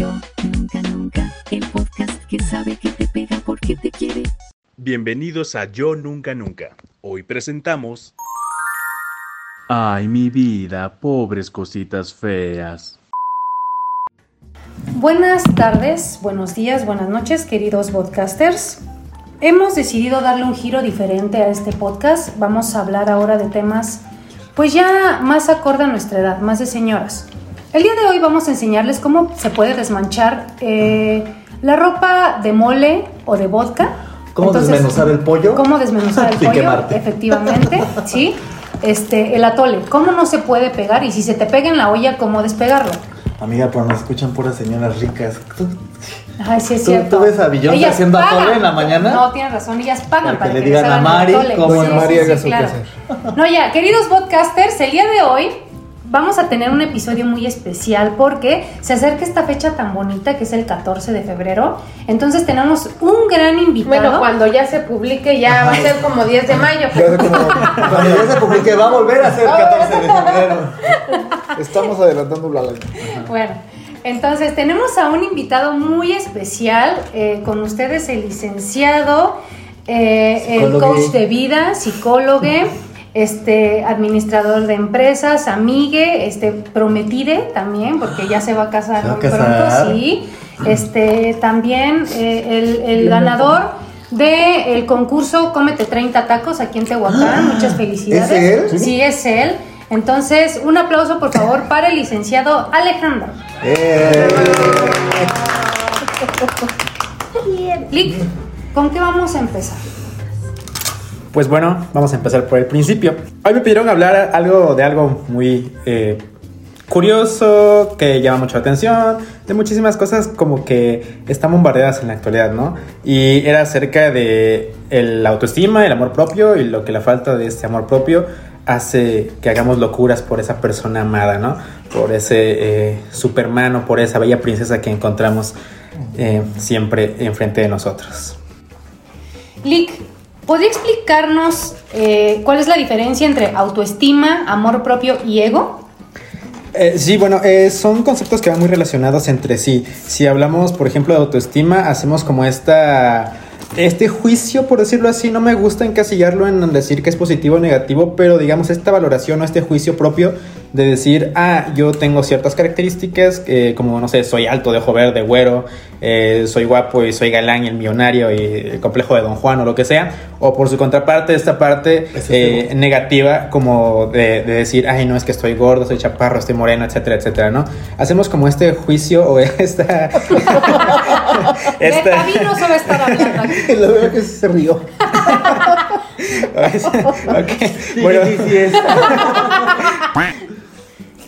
Yo Nunca Nunca, el podcast que sabe que te pega porque te quiere. Bienvenidos a Yo Nunca Nunca. Hoy presentamos... Ay, mi vida, pobres cositas feas. Buenas tardes, buenos días, buenas noches, queridos podcasters. Hemos decidido darle un giro diferente a este podcast. Vamos a hablar ahora de temas, pues ya más acorde a nuestra edad, más de señoras. El día de hoy vamos a enseñarles cómo se puede desmanchar eh, la ropa de mole o de vodka. ¿Cómo Entonces, desmenuzar el pollo? ¿Cómo desmenuzar el Y pollo? quemarte. Efectivamente, sí. Este, el atole, ¿cómo no se puede pegar? Y si se te pega en la olla, ¿cómo despegarlo? Amiga, pero nos escuchan puras señoras ricas. Tú- Ay, sí es ¿Tú- cierto. tú ves a Beyoncé haciendo pagan. atole en la mañana? No, tienes razón, ellas pagan Para para, que le digan a Mari cómo Sí, Mari sí, haga sí, su claro. No, ya, queridos podcasters, el día de hoy vamos a tener un episodio muy especial porque se acerca esta fecha tan bonita que es el 14 de febrero. Entonces tenemos un gran invitado. Bueno, cuando ya se publique ya va a ser como 10 de mayo. Ya sé como- Cuando ya se publique, va a volver a ser 14 de febrero. Estamos adelantando la ley. Bueno, entonces tenemos a un invitado muy especial eh, con ustedes, el licenciado, eh, el coach de vida, psicólogo, este administrador de empresas, amigue, este prometide también, porque ya se va a casar ¿Se va a muy casar? pronto, sí. Este también eh, el, el ganador del concurso Cómete 30 tacos aquí en Tehuacán. Muchas felicidades. ¿Es él? Sí, es él. Entonces, un aplauso por favor para el licenciado Alejandro. Eh, Lick, ¿con qué vamos a empezar? Pues bueno, vamos a empezar por el principio. Hoy me pidieron hablar algo de algo muy eh, curioso, que llama mucho la atención, de muchísimas cosas como que están bombardeadas en la actualidad, ¿no? Y era acerca de el autoestima, el amor propio y lo que la falta de este amor propio hace que hagamos locuras por esa persona amada, ¿no? Por ese eh, Superman o por esa bella princesa que encontramos eh, siempre enfrente de nosotros. Lick, ¿podría explicarnos eh, cuál es la diferencia entre autoestima, amor propio y ego? Eh, sí, bueno, eh, son conceptos que van muy relacionados entre sí. Si hablamos, por ejemplo, de autoestima, hacemos como esta... Este juicio, por decirlo así, no me gusta encasillarlo en decir que es positivo o negativo, pero digamos esta valoración o este juicio propio de decir, ah, yo tengo ciertas características, eh, como, no sé, soy alto, de ojo verde, güero, eh, soy guapo y soy galán y el millonario y el complejo de Don Juan o lo que sea, o por su contraparte, esta parte es eh, negativa como de, de decir, ay, no, es que estoy gordo, soy chaparro, estoy moreno, etcétera, etcétera, ¿no? Hacemos como este juicio o esta... Esta- no a estar hablando aquí. la verdad que sí se rió. Ok, Bueno,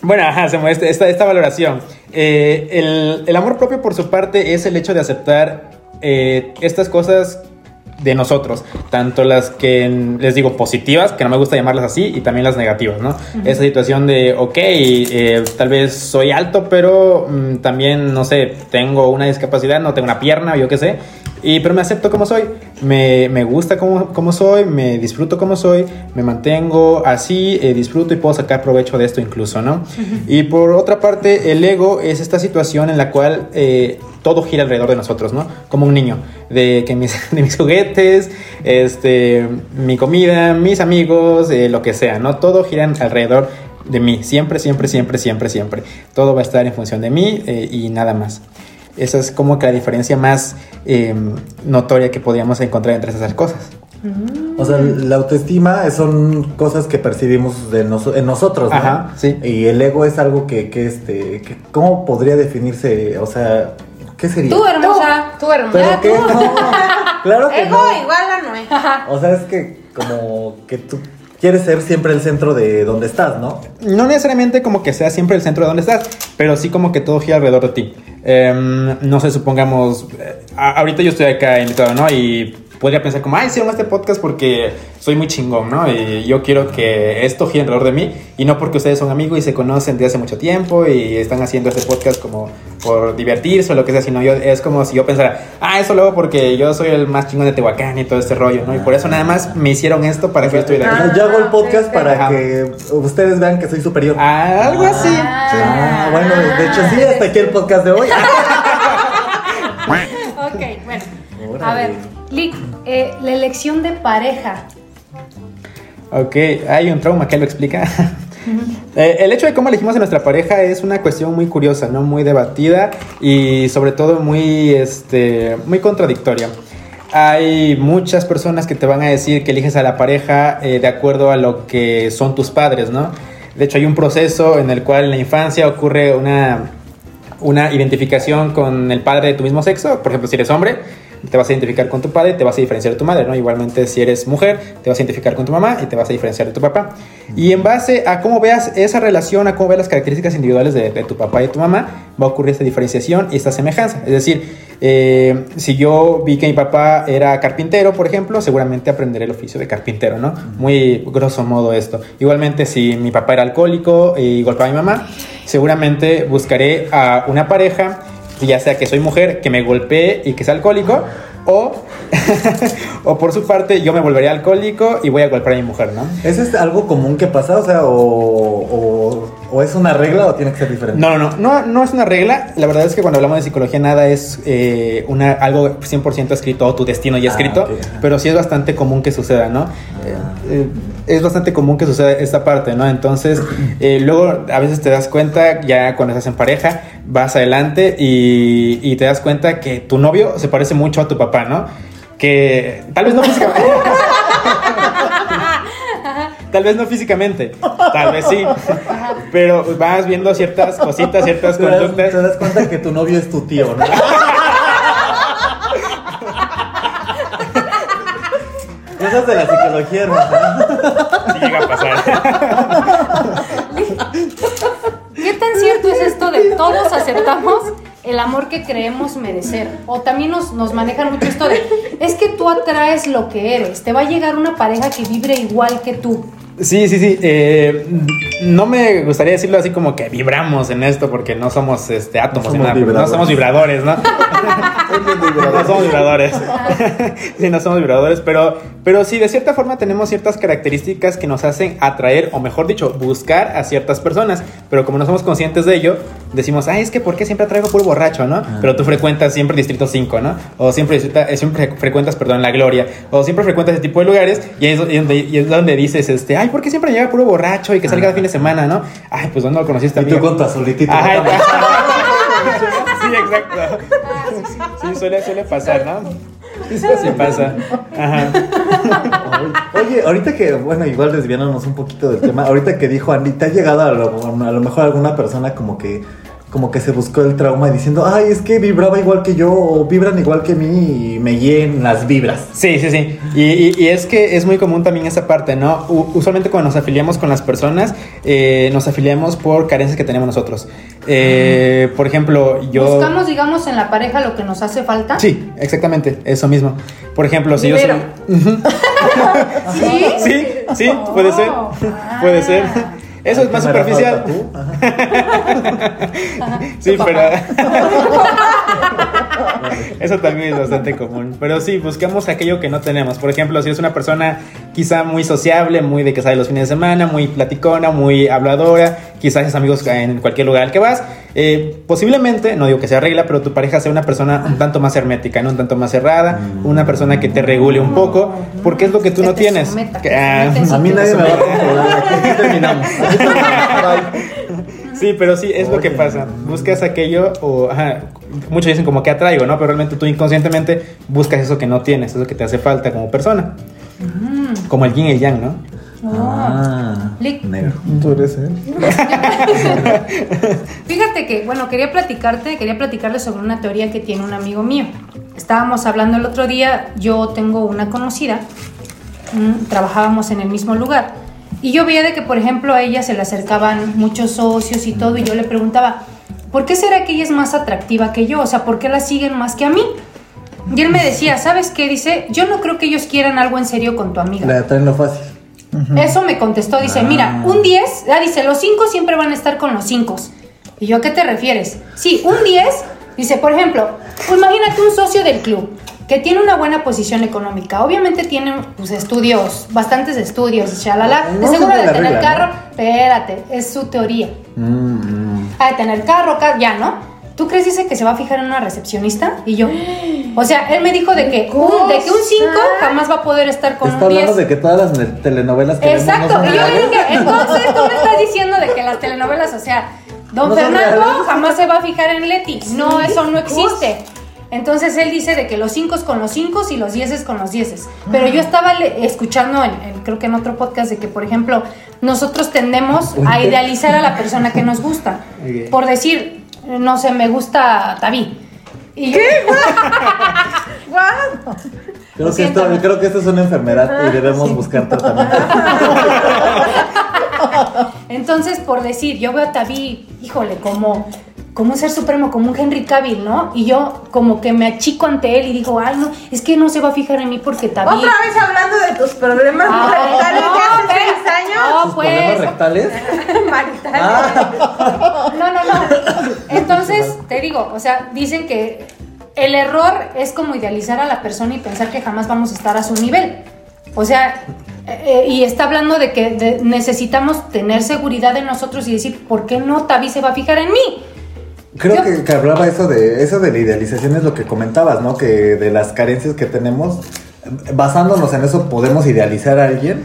Bueno, ajá, hacemos este- esta, esta valoración. Eh, el, el amor propio, por su parte, es el hecho de aceptar eh, estas cosas de nosotros, tanto las que les digo positivas, que no me gusta llamarlas así, y también las negativas, ¿no? Esa situación de, ok, eh, tal vez soy alto, pero mm, también, no sé, tengo una discapacidad, no tengo una pierna, yo qué sé, y, pero me acepto como soy, me, me gusta como, como soy, me disfruto como soy, me mantengo así, eh, disfruto y puedo sacar provecho de esto incluso, ¿no? Y por otra parte, el ego es esta situación en la cual eh, todo gira alrededor de nosotros, ¿no? Como un niño, de que mis, de mis juguetes, este, mi comida, mis amigos, eh, lo que sea, ¿no? Todo gira alrededor de mí, siempre, siempre, siempre, siempre, siempre. Todo va a estar en función de mí y nada más. Esa es como que la diferencia más eh, notoria que podríamos encontrar entre esas cosas. O sea, la autoestima son cosas que percibimos de noso- en nosotros, ¿no? Ajá, sí. Y el ego es algo que, que este, que ¿cómo podría definirse? O sea, ¿qué sería? Tú, hermosa. Tú, hermano. ¿Pero qué? No, claro que Ego no. igual a Noé. O sea, es que como que tú quieres ser siempre el centro de donde estás, ¿no? No necesariamente como que sea siempre el centro de donde estás, pero sí como que todo gira alrededor de ti. Em, no sé, supongamos, eh, ahorita yo estoy acá invitado, ¿no? Y podría pensar como, ay, hicieron este podcast porque soy muy chingón, ¿no? Y yo quiero que esto gire alrededor de mí y no porque ustedes son amigos y se conocen desde hace mucho tiempo y están haciendo este podcast como por divertirse o lo que sea, sino yo, es como si yo pensara, ah, eso luego porque yo soy el más chingón de Tehuacán y todo este rollo, ¿no? Y por eso nada más me hicieron esto para que yo estuviera aquí. sea, yo hago el podcast sí, para Ajá. que ustedes vean que soy superior. Ah, algo así. Ah, bueno, de hecho sí, hasta aquí el podcast de hoy. ok, bueno. A Órale. ver, Lick, eh, la elección de pareja. Ok, hay un trauma que lo explica. Eh, el hecho de cómo elegimos a nuestra pareja es una cuestión muy curiosa, ¿no? Muy debatida y sobre todo muy, este, muy contradictoria. Hay muchas personas que te van a decir que eliges a la pareja eh, de acuerdo a lo que son tus padres, ¿no? De hecho, hay un proceso en el cual en la infancia ocurre una, una identificación con el padre de tu mismo sexo. Por ejemplo, si eres hombre, te vas a identificar con tu padre y te vas a diferenciar de tu madre, ¿no? Igualmente, si eres mujer, te vas a identificar con tu mamá y te vas a diferenciar de tu papá. Y en base a cómo veas esa relación, a cómo veas las características individuales de, de tu papá y de tu mamá, va a ocurrir esta diferenciación y esta semejanza. Es decir, eh, si yo vi que mi papá era carpintero, por ejemplo, seguramente aprenderé el oficio de carpintero, ¿no? Muy grosso modo esto. Igualmente, si mi papá era alcohólico y golpeaba a mi mamá, seguramente buscaré a una pareja, ya sea que soy mujer, que me golpee y que sea alcohólico, o, o por su parte yo me volvería alcohólico y voy a golpear a mi mujer, ¿no? ¿Eso es algo común que pasa? O sea, o, o, o es una regla o tiene que ser diferente? No, no, no, no, no es una regla. La verdad es que cuando hablamos de psicología nada es eh, una, algo 100% escrito o tu destino ya Ah, escrito, pero sí es bastante común que suceda, ¿no? Eh, eh, es bastante común que suceda esta parte, ¿no? Entonces, eh, luego a veces te das cuenta, ya cuando estás en pareja, vas adelante y, y te das cuenta que tu novio se parece mucho a tu papá, ¿no? Que tal vez no físicamente. Tal vez no físicamente, tal vez sí, pero vas viendo ciertas cositas, ciertas Te das, conductas. te das cuenta que tu novio es tu tío, ¿no? Cosas de la psicología, hermano. Sí llega a pasar. ¿Qué tan cierto es esto de todos aceptamos el amor que creemos merecer? O también nos, nos manejan mucho esto de, es que tú atraes lo que eres, te va a llegar una pareja que vibre igual que tú. Sí, sí, sí. eh, no me gustaría decirlo así como que vibramos en esto porque no somos este, átomos, No somos nada, no vibradores. somos vibradores, ¿no? no somos vibradores. sí, no somos vibradores, pero, pero sí, de cierta forma tenemos ciertas características que nos hacen atraer, o mejor dicho, buscar a ciertas personas. Pero como no somos conscientes de ello, decimos, ay, es que ¿por qué siempre atraigo puro borracho, no? Pero tú frecuentas siempre Distrito 5, ¿no? O siempre, siempre frecuentas, perdón, La Gloria. O siempre frecuentas ese tipo de lugares y es, y es donde, y es donde dices, este, ay, ¿por qué siempre llega puro borracho y que salga fin de semana, no? Ay, pues ¿dónde lo conociste, Y tú con tu azulitito. Ajá, ¿no? sí, exacto. Sí, suele, suele pasar, ¿no? Sí pasa. Ajá. Oye, ahorita que, bueno, igual desviándonos un poquito del tema, ahorita que dijo Andy, ¿te ha llegado a lo, a lo mejor alguna persona como que como que se buscó el trauma diciendo, ay, es que vibraba igual que yo, o vibran igual que mí y me guíen las vibras? Sí, sí, sí. Y, y- y es que es muy común también esa parte, ¿no? U- usualmente cuando nos afiliamos con las personas, eh, nos afiliamos por carencias que tenemos nosotros. Eh, por ejemplo, yo... Buscamos, digamos, en la pareja lo que nos hace falta. Sí, exactamente, eso mismo. Por ejemplo, si yo soy... ¿Sí? Sí, sí, puede ser. Oh, Puede ah. ser. Eso es ¿Qué más superficial. falta tú? Ajá. Sí, pero. Eso también es bastante común. Pero sí, buscamos aquello que no tenemos. Por ejemplo, si es una persona quizá muy sociable, muy de que sale los fines de semana, muy platicona, muy habladora, quizás es amigos en cualquier lugar al que vas. Eh, posiblemente, no digo que sea regla, pero tu pareja sea una persona un tanto más hermética, ¿no? un tanto más cerrada, una persona que te regule un poco, porque es lo que tú Que no te tienes. someta, Que- que te ah, A mí nadie me va a controlar, aquí terminamos. Sí, pero sí, es lo que pasa. Buscas aquello o... Ajá, muchos dicen como que atraigo, ¿no? Pero realmente tú inconscientemente buscas eso que no tienes, eso que te hace falta como persona. Como el yin y el yang, ¿no? Ah, Lick. negro. Tú eres él. Fíjate que, bueno, quería platicarte, quería platicarles sobre una teoría que tiene un amigo mío. Estábamos hablando el otro día, yo tengo una conocida, mm, trabajábamos en el mismo lugar, y yo veía de que, por ejemplo, a ella se le acercaban muchos socios y todo, y yo le preguntaba, ¿por qué será que ella es más atractiva que yo? O sea, ¿por qué la siguen más que a mí? Y él me decía, ¿sabes qué? Dice, yo no creo que ellos quieran algo en serio con tu amiga. Le traen lo fácil. Eso me contestó, dice, Ah. mira, un 10, ah, dice, los 5 siempre van a estar con los 5. Y yo, ¿a qué te refieres? Sí, un 10, dice, por ejemplo, imagínate un socio del club que tiene una buena posición económica. Obviamente tiene pues, estudios, bastantes estudios, shalala. No de se seguro de tener regla, carro. ¿no? Espérate, es su teoría. Mm, mm. Ah, de tener carro, ca- ya, ¿no? ¿Tú crees dice que se va a fijar en una recepcionista? Y yo, o sea, él me dijo de que un, de que un 5 jamás va a poder estar con Está un 10. hablando de que todas las telenovelas que vemos no Exacto, son y yo le dije, entonces tú me estás diciendo de que las telenovelas, o sea, Don No Fernando jamás se va a fijar en Leti. No, eso no existe. Entonces él dice de que los 5 con los 5 y los 10 con los 10. Pero yo estaba escuchando, en, en- creo que en otro podcast, de que, por ejemplo, nosotros tendemos a idealizar a la persona que nos gusta. Por decir, no sé, me gusta Taví. Y Guau. Creo que, esto, creo que esto es una enfermedad y debemos buscar tratamiento. Entonces, por decir, yo veo a Taví, híjole, como, como un ser supremo, como un Henry Cavill, ¿no? Y yo como que me achico ante él y digo, ay, no, es que no se va a fijar en mí porque Taví... Otra vez hablando de tus problemas Ah, maritales de hace no, seis años. No, ¿Sus problemas pues... rectales? Maritales. Ah. No, no, no. Entonces, te digo, o sea, dicen que el error es como idealizar a la persona y pensar que jamás vamos a estar a su nivel. O sea, eh, y está hablando de que de- necesitamos tener seguridad en nosotros y decir, ¿por qué no Tavi se va a fijar en mí? Creo Yo- que, que hablaba eso de eso de la idealización es lo que comentabas, ¿no? Que de las carencias que tenemos, basándonos en eso podemos idealizar a alguien.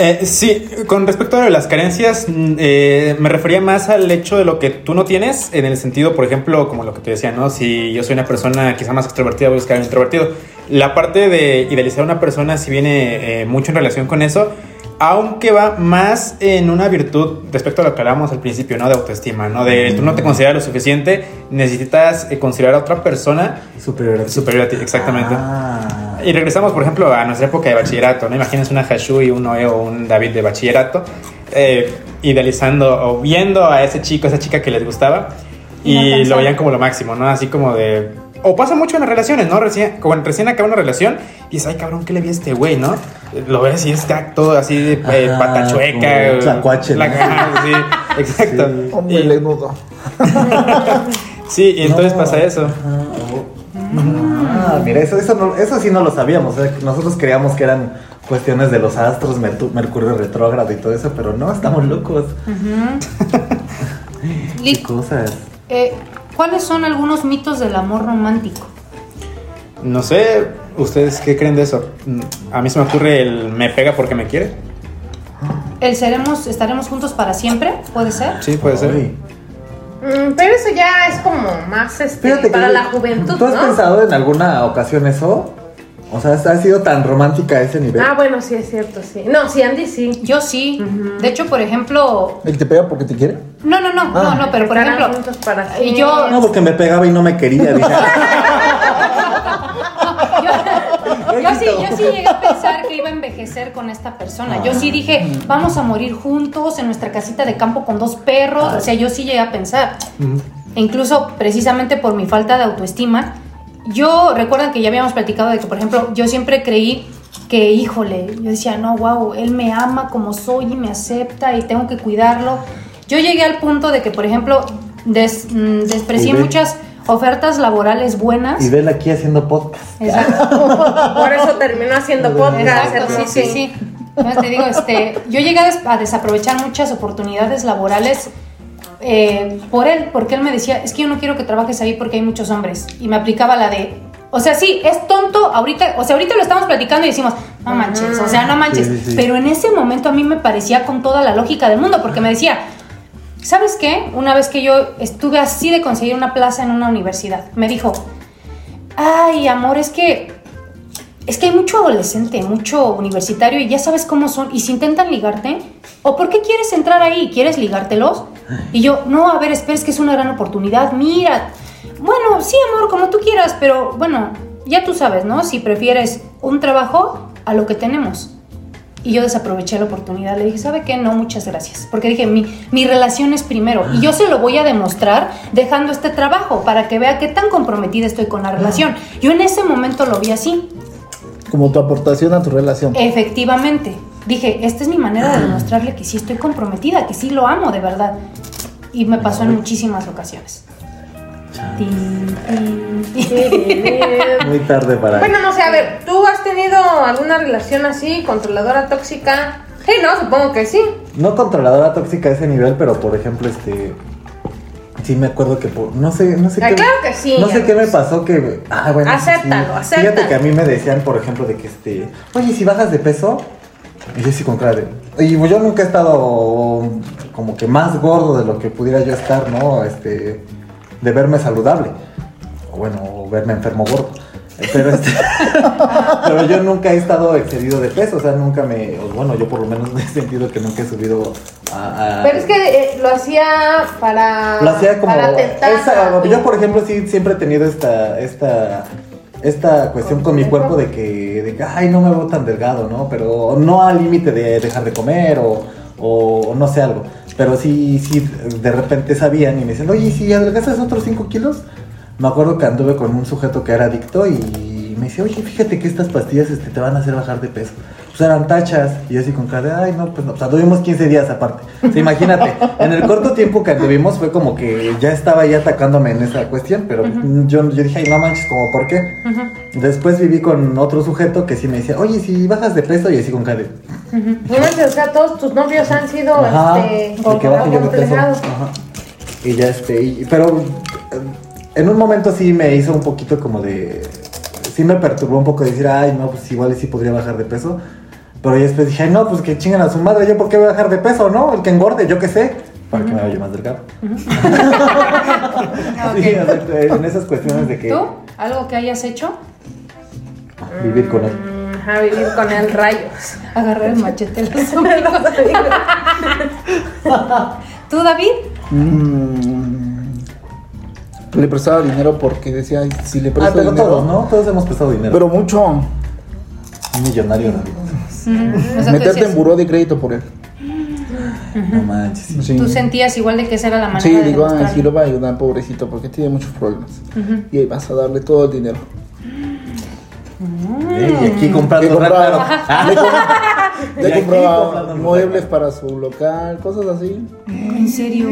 Eh, sí, con respecto a las carencias, mm, eh, me refería más al hecho de lo que tú no tienes, en el sentido, por ejemplo, como lo que te decía, ¿no? Si yo soy una persona quizá más extrovertida, voy a buscar un introvertido. La parte de idealizar a una persona sí viene eh, mucho en relación con eso, aunque va más en una virtud respecto a lo que hablábamos al principio, ¿no? De autoestima, ¿no? De tú no te consideras lo suficiente, necesitas eh, considerar a otra persona Superior a ti. superior a ti, exactamente. Ah. Y regresamos, por ejemplo, a nuestra época de bachillerato, ¿no? Imagínense una Hashui, un Noé o un David de bachillerato, eh, idealizando o viendo a ese chico, a esa chica que les gustaba, y lo veían como lo máximo, ¿no? Así como de... O pasa mucho en las relaciones, ¿no? Recién, cuando recién acaba una relación, y dices, ay, cabrón, ¿qué le vi a este güey, no? Lo ves y está todo así de eh, Ajá, pata chueca. como tlacuache, ¿no? Ajá, sí, exacto. Sí. Hombre Y- lenudo. sí, y entonces No. pasa eso. Ah, mira, eso, eso, no- eso sí no lo sabíamos. ¿eh? Nosotros creíamos que eran cuestiones de los astros, Mercurio retrógrado y todo eso, pero no, estamos locos. Qué Lick, cosas. eh, ¿Cuáles son algunos mitos del amor romántico? No sé, ¿ustedes qué creen de eso? Mm, A mí se me ocurre el me pega porque me quiere. ¿El seremos, estaremos juntos para siempre? ¿Puede ser? Sí, puede ser. Ay. Mm, pero eso ya es como más este, Fíjate que para yo- la juventud, ¿Tú has ¿no? pensado en alguna ocasión eso? O sea, ¿ha sido tan romántica a ese nivel? Ah, bueno, sí, es cierto, sí. No, sí, Andy sí. Yo sí. De hecho, por ejemplo... ¿El te pega porque te quiere? No, no, no, Ah. no, no, pero por ejemplo... para yo... No, porque me pegaba y no me quería. dije. Yo, yo sí, yo sí llegué a pensar que iba a envejecer con esta persona. Yo sí dije, vamos a morir juntos en nuestra casita de campo con dos perros. O sea, yo sí llegué a pensar. E incluso precisamente por mi falta de autoestima, yo recuerdan que ya habíamos platicado de que, por ejemplo, yo siempre creí que, híjole, yo decía, no, wow, él me ama como soy y me acepta y tengo que cuidarlo. Yo llegué al punto de que, por ejemplo, des- mm, desprecié ve. muchas ofertas laborales buenas. y vela aquí haciendo podcast. Exacto. Por eso terminó haciendo podcast, Exacto, sí, sí, sí. Entonces te digo, este, yo llegué a des- a desaprovechar muchas oportunidades laborales eh, por él, porque él me decía, es que yo no quiero que trabajes ahí porque hay muchos hombres. Y me aplicaba la de, o sea, sí, es tonto, ahorita, o sea, ahorita lo estamos platicando y decimos, no manches, o sea, no manches. Sí, sí, sí. Pero en ese momento a mí me parecía con toda la lógica del mundo, porque me decía, ¿sabes qué? Una vez que yo estuve así de conseguir una plaza en una universidad, me dijo, ay, amor, es que es que hay mucho adolescente, mucho universitario y ya sabes cómo son. Y si intentan ligarte, ¿o por qué quieres entrar ahí? ¿Quieres ligártelos? Y yo, no, a ver, espera, es que es una gran oportunidad. Mira, bueno, sí, amor, como tú quieras, pero bueno, ya tú sabes, ¿no? Si prefieres un trabajo a lo que tenemos. Y yo desaproveché la oportunidad. Le dije, ¿sabe qué? No, muchas gracias. Porque dije, mi, mi relación es primero. Y yo se lo voy a demostrar dejando este trabajo para que vea qué tan comprometida estoy con la relación. Yo en ese momento lo vi así. Como tu aportación a tu relación. Efectivamente. Dije, esta es mi manera de demostrarle que sí estoy comprometida, que sí lo amo de verdad. Y me pasó en muchísimas ocasiones. Tin, tin, tin. Muy tarde para. Bueno, no sé, a ver, ¿tú has tenido alguna relación así, controladora, tóxica? Sí, no, supongo que sí. No controladora tóxica a ese nivel, pero por ejemplo, este. Sí me acuerdo que por, no sé, no sé Ah, qué. claro que sí, No sé qué me pasó que. Ah, bueno. sí, Acéptalo, sí. acéptalo. Fíjate que a mí me decían, por ejemplo, de que este. Oye, si bajas de peso. Y yo sí con cara de. Y pues yo nunca he estado como que más gordo de lo que pudiera yo estar, ¿no? Este. De verme saludable. O bueno, verme enfermo gordo. Pero, este, pero yo nunca he estado excedido de peso, o sea, nunca me, bueno, yo por lo menos me he sentido que nunca he subido a... a- Pero es que eh, lo hacía para. lo hacía como Para tentar esa- yo por ejemplo sí siempre he tenido esta esta esta cuestión con mi cuerpo de que, de que ay no me veo tan delgado no pero no al límite de dejar de comer o, o no sé algo. Pero sí sí de repente sabían y me decían oye ¿y si adelgazas otros 5 kilos me acuerdo que anduve con un sujeto que era adicto y me decía oye fíjate que estas pastillas este, te van a hacer bajar de peso pues eran tachas y yo así con cara de, ay no pues no o sea tuvimos 15 días aparte. O sea, imagínate en el corto tiempo que anduvimos fue como que ya estaba ya atacándome en esa cuestión pero yo, yo dije ay no manches como por qué después viví con otro sujeto que sí me decía oye si bajas de peso y así con cara de, No manches, o sea, todos tus novios han sido Ajá, este, que de peso. Ajá. Y ya este, y- pero en un momento sí me hizo un poquito como de, sí me perturbó un poco decir, ay no, pues igual sí podría bajar de peso. Pero ya después dije, ay no, pues que chingan a su madre, yo por qué voy a bajar de peso, ¿no? El que engorde, yo qué sé, para que me vaya más delgado. Sí, exacto, en esas cuestiones de que ¿Tú? ¿Algo que hayas hecho? vivir con él. Mm, Ajá, vivir con él rayos. Agarrar el machete en los. ¿Tú, David? Mm, le prestaba dinero porque decía, "Ay, si le Ah, presto pero dinero. todos, ¿no? Todos hemos prestado dinero. Pero mucho. Un millonario, David. O sea, tú Meterte en buró de crédito por él. No manches. sí. Tú sentías igual de que esa era la manera Sí, de digo, demostrar. sí lo va a ayudar, pobrecito, porque tiene muchos problemas. Y ahí vas a darle todo el dinero. Y aquí comprando Le compraba, le compraba comprando muebles para su local, cosas así. ¿En serio?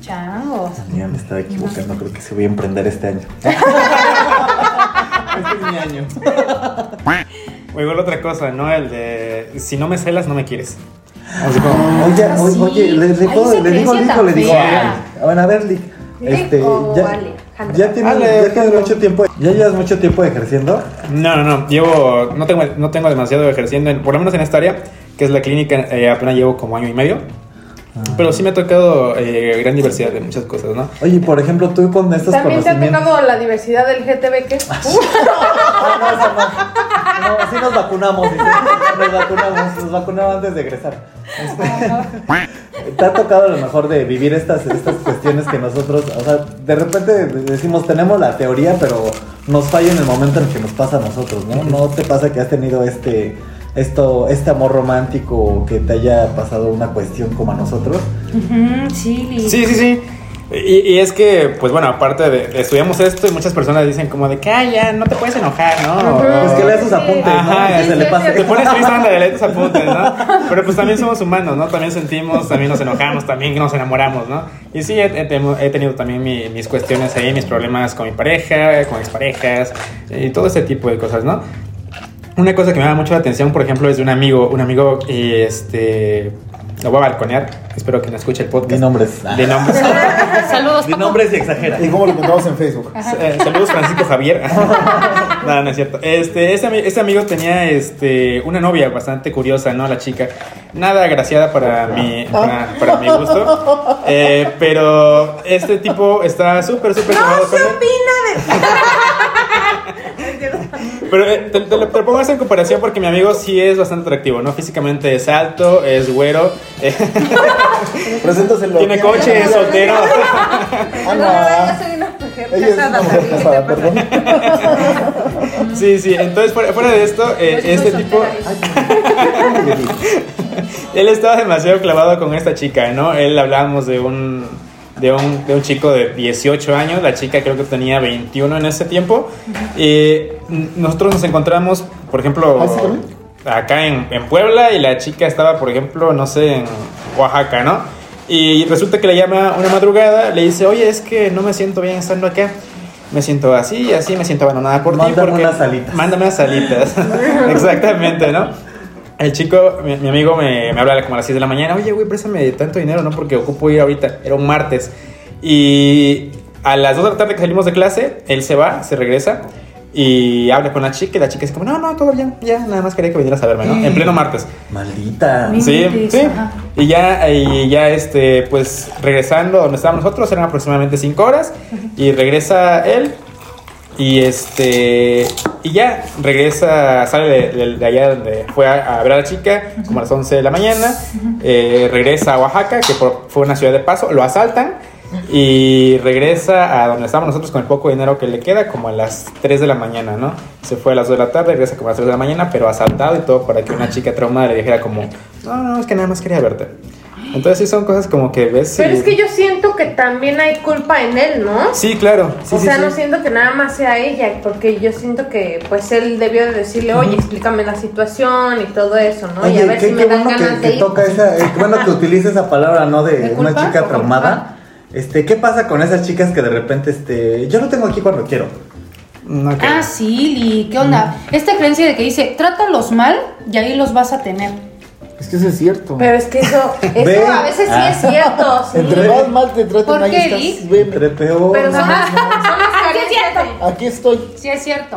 Changos. Ya me estaba equivocando, creo que se voy a emprender este año. este es mi año. O igual otra cosa, ¿no? El de si no me celas, no me quieres. Así como, Oye, Ah, oye, sí. oye, le, le, puedo- le digo creencia Lick o le digo? Bueno, a ver, Lick. Este, o ya, Alejandra. ya tienes, Ale, ya tienes mucho tiempo, ya llevas mucho tiempo ejerciendo. No, no, no. Llevo, no tengo, no tengo demasiado ejerciendo, en- por lo menos en esta área, que es la clínica, eh, apenas llevo como año y medio. Pero sí me ha tocado eh, gran diversidad de muchas cosas, ¿no? Oye, por ejemplo, tú con estos También te ha tocado la diversidad del GTB, ¿qué? Ah, no, eso no. No, sí nos vacunamos, dice. Nos vacunamos, nos vacunamos antes de egresar. Este, Te ha tocado a lo mejor de vivir estas, estas cuestiones que nosotros, o sea, de repente decimos tenemos la teoría, pero nos falla en el momento en que nos pasa a nosotros, ¿no? ¿No te pasa que has tenido este, esto, este amor romántico que te haya pasado una cuestión como a nosotros? Ujú, sí, Liz. Sí, sí, sí. Y, y es que, pues bueno, aparte de estudiamos esto y muchas personas dicen como de que, "Ay, ya, no te puedes enojar, ¿no? Pues que lea sus apuntes, Ajá, ¿no? Que sí, se le sí, pase. Te pones triste de leer tus apuntes, ¿no? Pero pues también somos humanos, ¿no? También sentimos, también nos enojamos, también nos enamoramos, ¿no? Y sí, he, he- he tenido también mi- mis cuestiones ahí, mis problemas con mi pareja, con exparejas y todo ese tipo de cosas, ¿no? Una cosa que me da mucho la atención, por ejemplo, es de un amigo, un amigo, y este, lo voy a balconear, espero que no escuche el podcast. Di nombres. De nombres. Saludos, Paco. nombres y exagera. Y como lo contamos en Facebook. Eh, saludos Francisco Javier. no, no es cierto. Este, este, este amigo tenía este, una novia bastante curiosa, ¿no? La chica. Nada agraciada para mi, para, para mi gusto. Eh, pero este tipo está súper, súper No se con él. Pero eh, te, te lo te lo pongo eso en comparación porque mi amigo sí es bastante atractivo, ¿no? Físicamente es alto, es güero, eh, Preséntaselo. tiene coche, es soltero. No, no. yo soy una mujer casada. perdón. Sí, sí. Entonces, fuera, de esto, eh, este tipo. Él estaba demasiado clavado con esta chica, ¿no? Él hablábamos de un, de un, de un chico de 18 años, la chica creo que tenía 21 en ese tiempo. Y nosotros nos encontramos, por ejemplo, ¿Ah, acá en, en Puebla y la chica estaba, por ejemplo, no sé, en Oaxaca, ¿no? Y resulta que le llama una madrugada, le dice, oye, es que no me siento bien estando acá. Me siento así, así, me siento abandonada por ti. Mándame porque- unas alitas. Mándame unas alitas. Exactamente, ¿no? El chico, mi, mi amigo me, me habla como a las 6 de la mañana, oye, güey, préstame tanto dinero, ¿no? Porque ocupo ir ahorita. Era un martes. Y a las 2 de la tarde que salimos de clase, él se va, se regresa y habla con la chica y la chica dice como, no, no, todo bien, ya, nada más quería que vinieras a verme, ¿no? En pleno martes. Maldita. Mi- Sí, sí. Y ya, y ya este, pues regresando donde estábamos nosotros, eran aproximadamente 5 horas. Y regresa él. Y este. Y ya, regresa, sale de, allá donde fue a, ver a la chica, como a las 11 de la mañana. eh, regresa a Oaxaca, que fue una ciudad de paso, lo asaltan. Y regresa a donde estábamos nosotros con el poco dinero que le queda, como a las 3 de la mañana, ¿no? Se fue a las 2 de la tarde, regresa como a las 3 de la mañana, pero asaltado y todo para que una chica traumada le dijera como, no, no, es que nada más quería verte. Entonces sí son cosas como que ves... Pero y- es que yo siento que también hay culpa en él, ¿no? Sí, claro. Sí, o sí, sea, sí. no siento que nada más sea ella, porque yo siento que pues él debió de decirle, oye, explícame la situación y todo eso, ¿no? y Oye, a ver qué, si qué me dan bueno ganas que, de que ir. toca esa, eh, qué bueno que utilice esa palabra, ¿no? De, ¿De una culpa? chica ¿O traumada. Este, ¿qué pasa con esas chicas que de repente, este, yo lo tengo aquí cuando quiero? Ah, sí, Li, ¿qué onda? Esta creencia de que dice, trátalos mal y ahí los vas a tener. Es que eso es cierto. Pero es que eso, Ve. eso a veces sí Ah. es cierto. sí. Entre más mal te tratan, ¿Por ahí estás. Entre peor. Pero son, Ajá. son las carencias Aquí estoy, Sí, es cierto.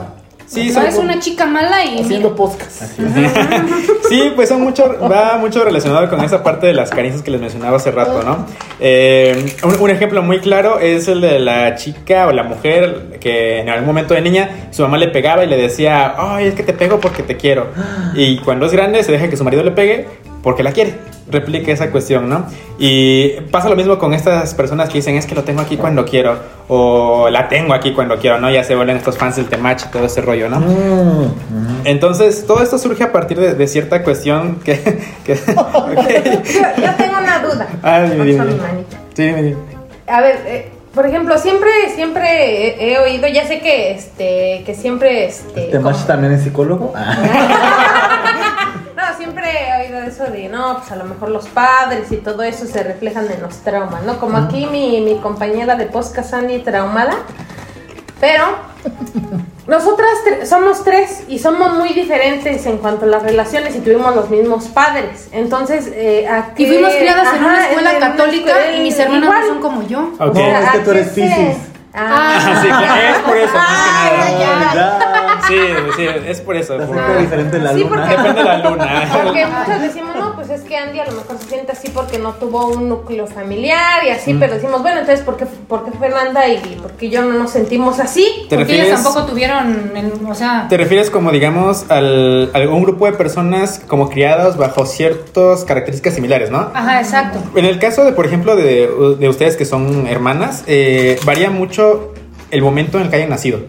Sí, No son- es una chica mala y haciendo mira, podcast. Sí, pues son mucho, va mucho relacionado con esa parte de las caricias que les mencionaba hace rato, ¿no? Eh, un, un ejemplo muy claro es el de la chica o la mujer que en algún momento de niña su mamá le pegaba y le decía, ay, es que te pego porque te quiero. Y cuando es grande se deja que su marido le pegue porque la quiere. Replica esa cuestión, ¿no? Y pasa lo mismo con estas personas que dicen, es que lo tengo aquí cuando quiero, o la tengo aquí cuando quiero, ¿no? Ya se vuelven estos fans del temach y todo ese rollo, ¿no? Mm, Entonces, todo esto surge a partir de, de cierta cuestión que... que- Yo, yo tengo una duda. Ah, dime, dime. Sí, dime, dime. A ver, eh, por ejemplo, siempre, siempre he, he oído, ya sé que, este, que siempre, este, ¿Este macho como- también es psicólogo? Ah. No, siempre he oído eso de, no, pues a lo mejor los padres y todo eso se reflejan en los traumas, ¿no? Como aquí mi, mi compañera de podcast, Sandy, traumada, pero nosotras tre- somos tres y somos muy diferentes en cuanto a las relaciones y tuvimos los mismos padres, entonces, eh, ¿a Y fuimos criadas en una escuela en una católica escuela- y mis hermanas igual. no son como yo. Ok. No, es que ¿a tú eres qué se- Piscis. Ah, Ah, sí, es por eso, más que nada. ya. Ya. Sí, sí, es por eso. Porque- cerca diferente la Sí, luna. porque- Depende de la luna. Porque muchos decimos, no, pues es que Andy a lo mejor se siente así porque no tuvo un núcleo familiar y así, pero decimos, bueno, entonces, ¿por qué, por qué Fernanda y por qué yo no nos sentimos así? ¿Te Porque refieres, tampoco tuvieron, o sea, te refieres como, digamos, al, a un grupo de personas como criadas bajo ciertas características similares, ¿no? ajá, exacto. En el caso de, por ejemplo, de, de ustedes que son hermanas, eh, varía mucho el momento en el que hayan nacido.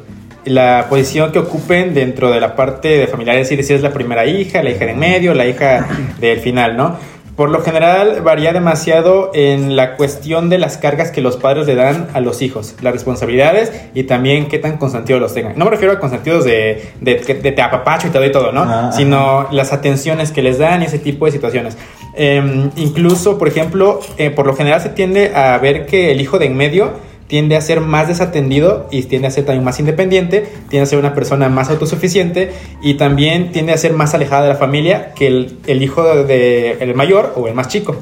La posición que ocupen dentro de la parte de familiar, es decir, si es la primera hija, la hija de en medio, la hija del final, ¿no? Por lo general varía demasiado en la cuestión de las cargas que los padres le dan a los hijos, las responsabilidades y también qué tan consentidos los tengan. No me refiero a consentidos de, de, te apapacho y te doy todo, ¿no? Ah, Sino las atenciones que les dan y ese tipo de situaciones. Eh, incluso, por ejemplo, eh, por lo general se tiende a ver que el hijo de en medio tiende a ser más desatendido y tiende a ser también más independiente, tiende a ser una persona más autosuficiente y también tiende a ser más alejada de la familia que el, el hijo de, de- el mayor o el más chico.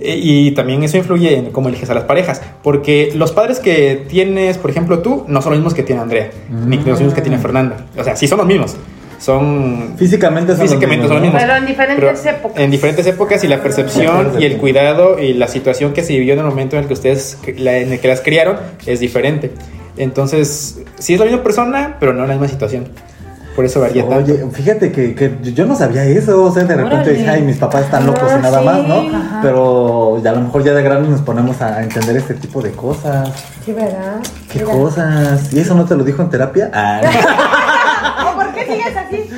Eh, Y también eso influye en cómo eliges a las parejas, porque los padres que tienes, por ejemplo, tú, no son los mismos que tiene Andrea, ni los mismos que tiene Fernanda. O sea, sí son los mismos, son Físicamente son Físicamente los son los mismos, mismos. Pero en diferentes Pero épocas. En diferentes épocas y la percepción y el cuidado y la situación que se vivió en el momento en el que ustedes, la- en el que las criaron, es diferente. Entonces, sí es la misma persona, pero no la misma situación. Por eso varía ¿no? tanto. Oye, fíjate que, que yo no sabía eso, o sea, de repente Órale. dije, ay, mis papás están locos Ah, y nada sí. más, ¿no? Ajá. Pero ya a lo mejor ya de grandes nos ponemos a entender este tipo de cosas. Sí, ¿verdad? ¿Qué Mira. cosas? ¿Y eso no te lo dijo en terapia? Ah, ¿O ¿Por qué sigues así?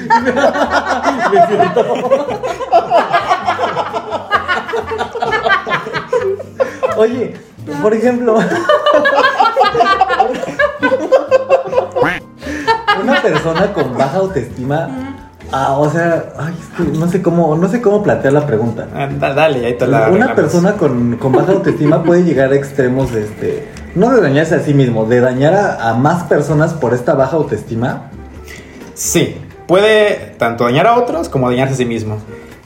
Oye, por ejemplo, una persona con baja autoestima, ah, o sea, ay, es que no sé cómo, no sé cómo plantear la pregunta. Ah, da- dale, ahí te la Una persona con, con baja autoestima puede llegar a extremos de este, no de dañarse a sí mismo, de dañar a, a más personas por esta baja autoestima. Sí, puede tanto dañar a otros como dañarse a sí mismo.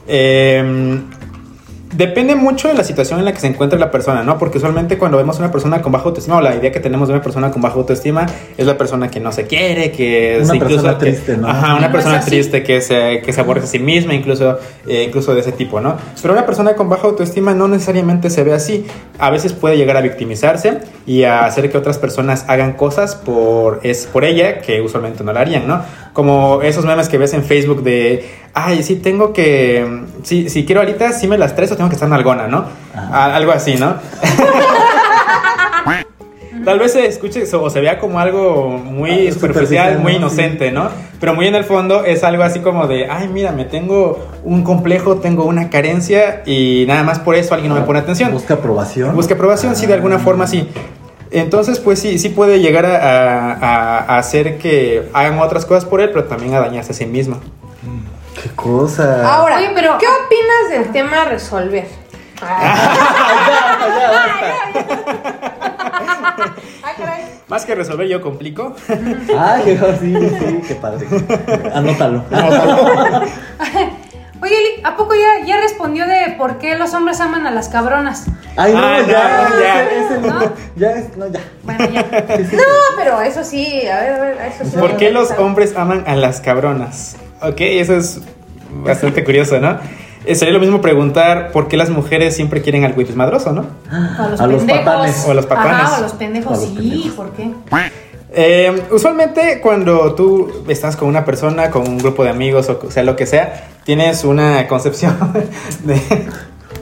Eh, Depende mucho de la situación en la que se encuentre la persona, ¿no? Porque usualmente cuando vemos a una persona con baja autoestima o la idea que tenemos de una persona con baja autoestima es la persona que no se quiere, que Una se persona que- triste, ¿no? Ajá, una No persona es triste que se, que se aborrece a sí misma, incluso, eh, incluso de ese tipo, ¿no? Pero una persona con baja autoestima no necesariamente se ve así. A veces puede llegar a victimizarse y a hacer que otras personas hagan cosas por, es por ella que usualmente no la harían, ¿no? Como esos memes que ves en Facebook de, ay, sí, tengo que, sí, si quiero alitas, sí me las tres o tengo que estar en algona, ¿no? A- algo así, ¿no? Tal vez se escuche o se vea como algo muy Ah, superficial, muy ¿no? inocente, ¿no? Pero muy en el fondo es algo así como de, ay, mira, me tengo un complejo, tengo una carencia y nada más por eso alguien no me pone atención. Busca aprobación. Busca aprobación, sí, de alguna forma sí. Entonces, pues sí, sí puede llegar a, a- a- a hacer que hagan otras cosas por él, pero también a dañarse a sí misma. Qué cosa. Ahora, Oye, pero- ¿qué opinas del tema resolver? Ah, caray. Más que resolver, yo complico. Ay, sí, sí, qué padre. Anótalo. Oye, Eli, ¿a poco ya, ya respondió de por qué los hombres aman a las cabronas? Ay, no, Ah, ya, no, ya. ese- ese no, ya es, no, ya. Bueno, ya. No, pero eso sí, a ver, a ver, eso sí. ¿Por qué los hombres aman a las cabronas? Ok, eso es bastante curioso, ¿no? Eh, sería lo mismo preguntar por qué las mujeres siempre quieren al güey desmadroso, ¿no? A los A los pendejos. patanes. O a los patanes. Ajá, o a los pendejos, a los sí, pendejos. ¿por qué? Eh, usualmente cuando tú estás con una persona, con un grupo de amigos o sea lo que sea, tienes una concepción de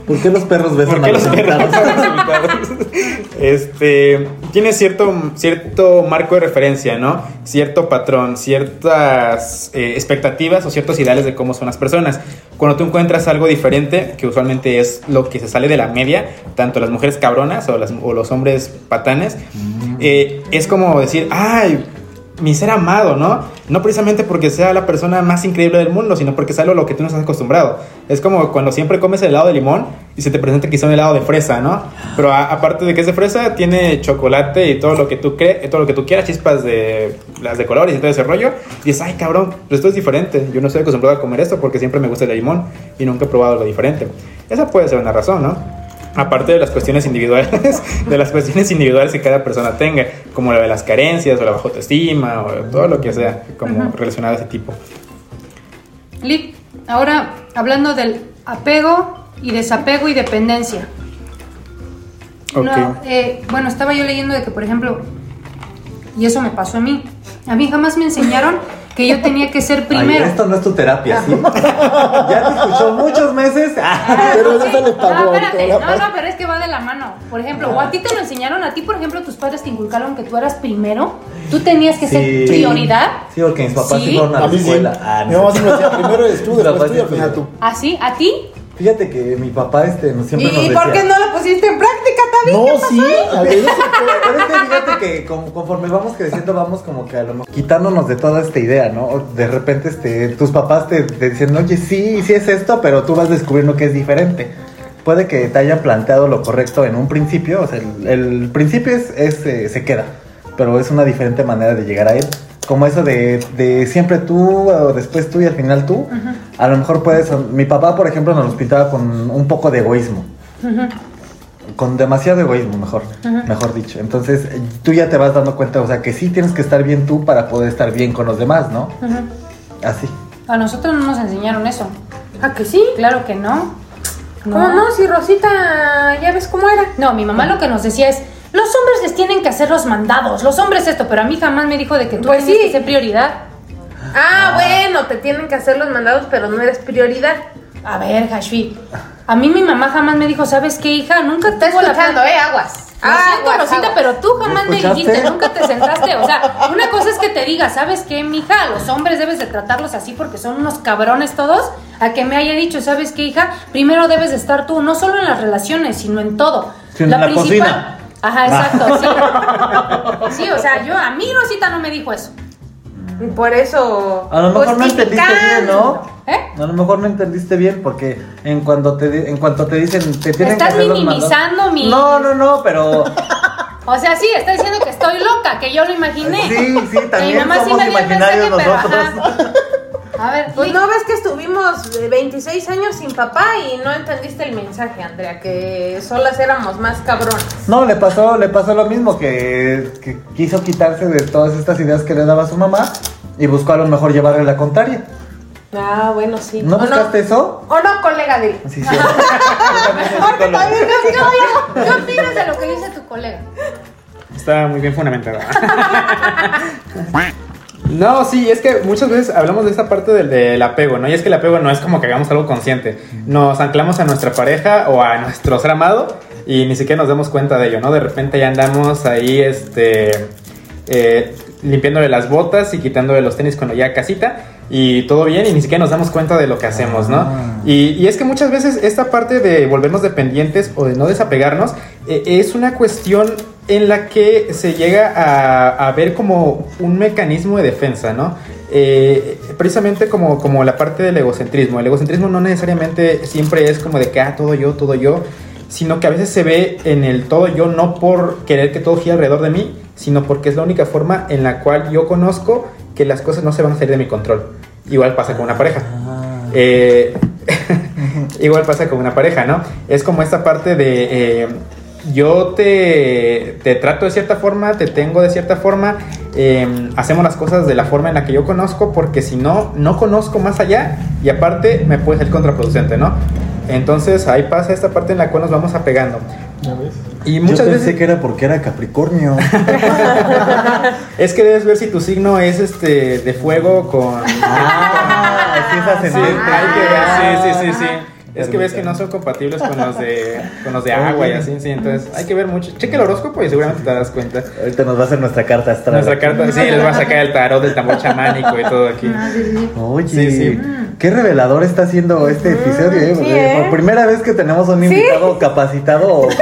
¿Por qué los perros besan a los invitados? Este, tienes cierto, cierto marco de referencia, ¿no? Cierto patrón, ciertas eh, expectativas o ciertos ideales de cómo son las personas. Cuando tú encuentras algo diferente, que usualmente es lo que se sale de la media, tanto las mujeres cabronas o, las- o los hombres patanes, eh, es como decir, ay, mi ser amado, ¿no? No precisamente porque sea la persona más increíble del mundo, sino porque es algo a lo que tú no estás acostumbrado. Es como cuando siempre comes el helado de limón y se te presenta quizá un helado de fresa, ¿no? Pero aparte de que es de fresa, tiene chocolate y todo lo que tú crees, todo lo que tú quieras, chispas de las de colores y todo ese rollo. Y dices, ay, cabrón, pero esto es diferente. Yo no estoy acostumbrado a comer esto porque siempre me gusta el limón y nunca he probado algo diferente. Esa puede ser una razón, ¿no? Aparte de las cuestiones individuales, de las cuestiones individuales que cada persona tenga, como la de las carencias o la baja autoestima o todo lo que sea, como relacionado a ese tipo. Lick, ahora hablando del apego y desapego y dependencia. Ok. No, eh, bueno, estaba yo leyendo de que, por ejemplo, y eso me pasó a mí. A mí jamás me enseñaron que yo tenía que ser primero. Ay, esto no es tu terapia, ¿sí? ya te escuchó muchos meses. Ah, Pero sí. eso le pagó No, espérate, no, no, pero es que va de la mano. Por ejemplo, o a ti te lo enseñaron, a ti, por ejemplo, tus padres te inculcaron que tú eras primero, tú tenías que ser Sí. prioridad. Sí, porque mis papás Sí. sí fueron a la sí. escuela. Ah, Mi no. mamá siempre decía, primero eres tú, después tú y al final tú. ¿Así? ¿A ti? Fíjate que mi papá este, nos- siempre nos ¿Y decía... por qué no lo pusiste en práctica, Tavi? No, sí. a ver, Pero es que fíjate que como- conforme vamos creciendo vamos como que a lo mejor quitándonos de toda esta idea, ¿no? De repente este, tus papás te, te dicen, oye, sí, sí es esto, pero tú vas descubriendo que es diferente. Puede que te hayan planteado lo correcto en un principio, o sea, el, el principio es, es, eh, se queda, pero es una diferente manera de llegar a él. Como eso de, de siempre tú, o después tú y al final tú. A lo mejor puedes... Mi papá, por ejemplo, nos los pintaba con un poco de egoísmo con demasiado egoísmo, mejor, mejor dicho. Entonces, eh, tú ya te vas dando cuenta, o sea, que sí tienes que estar bien tú para poder estar bien con los demás, ¿no? Así. A nosotros no nos enseñaron eso. ¿A que sí? Claro que no. ¿Cómo no? Si Rosita, ya ves cómo era. No, mi mamá lo que nos decía es, los hombres les tienen que hacer los mandados, los hombres esto, pero a mí jamás me dijo de que tú Pues tienes sí. que ser prioridad. Ah, bueno, te tienen que hacer los mandados, pero no eres prioridad. A ver, Hashfi, a mí mi mamá jamás me dijo, ¿sabes qué, hija? Nunca tuvo la escuchando, ¿eh? Aguas. Lo siento, Aguas, Rosita, aguas. pero tú jamás me dijiste, nunca te sentaste. O sea, una cosa es que te diga, ¿sabes qué, mija? A los hombres debes de tratarlos así porque son unos cabrones todos. A que me haya dicho, ¿sabes qué, hija? Primero debes de estar tú, no solo en las relaciones, sino en todo. Sí, en la cocina. Ajá, exacto, sí. Sí, o sea, yo, a mí Rosita no me dijo eso. Y por eso. A lo mejor no entendiste bien. ¿no? ¿Eh? A lo mejor no entendiste bien porque en cuanto te, di- en cuanto te dicen te tienen Estás que hacer los minimizando mi- No, no, no, pero O sea, sí, está diciendo que estoy loca, que yo lo imaginé. sí, sí, Y mi también mamá sí somos me dio el mensaje, pero, ajá. A ver, Pues no ves que estuvimos eh, 26 años sin papá y no entendiste el mensaje, Andrea, que solas éramos más cabrones. No, le pasó, le pasó lo mismo, que, que quiso quitarse de todas estas ideas que le daba su mamá y buscó a lo mejor llevarle la contraria. Ah, bueno, sí. ¿No ¿O buscaste eso? ¿O no, colega de Sí, sí. Porque también psicólogo. ¿Qué opinas de lo que dice tu colega? Está muy bien fundamentado. No, sí, es que muchas veces hablamos de esta parte del, del apego, ¿no? Y es que el apego no es como que hagamos algo consciente. Nos anclamos a nuestra pareja o a nuestro ser amado y ni siquiera nos damos cuenta de ello, ¿no? De repente ya andamos ahí, este, eh, limpiándole las botas y quitándole los tenis cuando ya casita y todo bien y ni siquiera nos damos cuenta de lo que hacemos, ¿no? Ah. Y, y es que muchas veces esta parte de volvernos dependientes o de no desapegarnos eh, es una cuestión en la que se llega a, a ver como un mecanismo de defensa, ¿no? Eh, precisamente como, como la parte del egocentrismo. El egocentrismo no necesariamente siempre es como de que, ah, todo yo, todo yo, sino que a veces se ve en el todo yo no por querer que todo gire alrededor de mí, sino porque es la única forma en la cual yo conozco que las cosas no se van a salir de mi control. Igual pasa con una pareja. Eh, igual pasa con una pareja, ¿no? Es como esta parte de eh, yo te, te trato de cierta forma, te tengo de cierta forma, eh, hacemos las cosas de la forma en la que yo conozco, porque si no, no conozco más allá y aparte me puede ser contraproducente, ¿no? Entonces ahí pasa esta parte en la cual nos vamos apegando. ¿Ya ves? Y Yo muchas pensé veces que era porque era Capricornio. es que debes ver si tu signo es este de fuego con Ah, es Sí, ascendente. hay que ver, Ah. sí, sí, sí, sí. Es que ves que no son compatibles con los de, con los de agua y así, sí. Entonces hay que ver mucho. Cheque el horóscopo y seguramente te das cuenta. Ahorita nos va a hacer nuestra carta astral. Nuestra carta, sí, les va a sacar el tarot del tambor chamánico y todo aquí. Ah. Oye, Sí, sí. qué revelador está haciendo este episodio, ¿eh? sí, Porque ¿eh? Por primera vez que tenemos un invitado capacitado o que,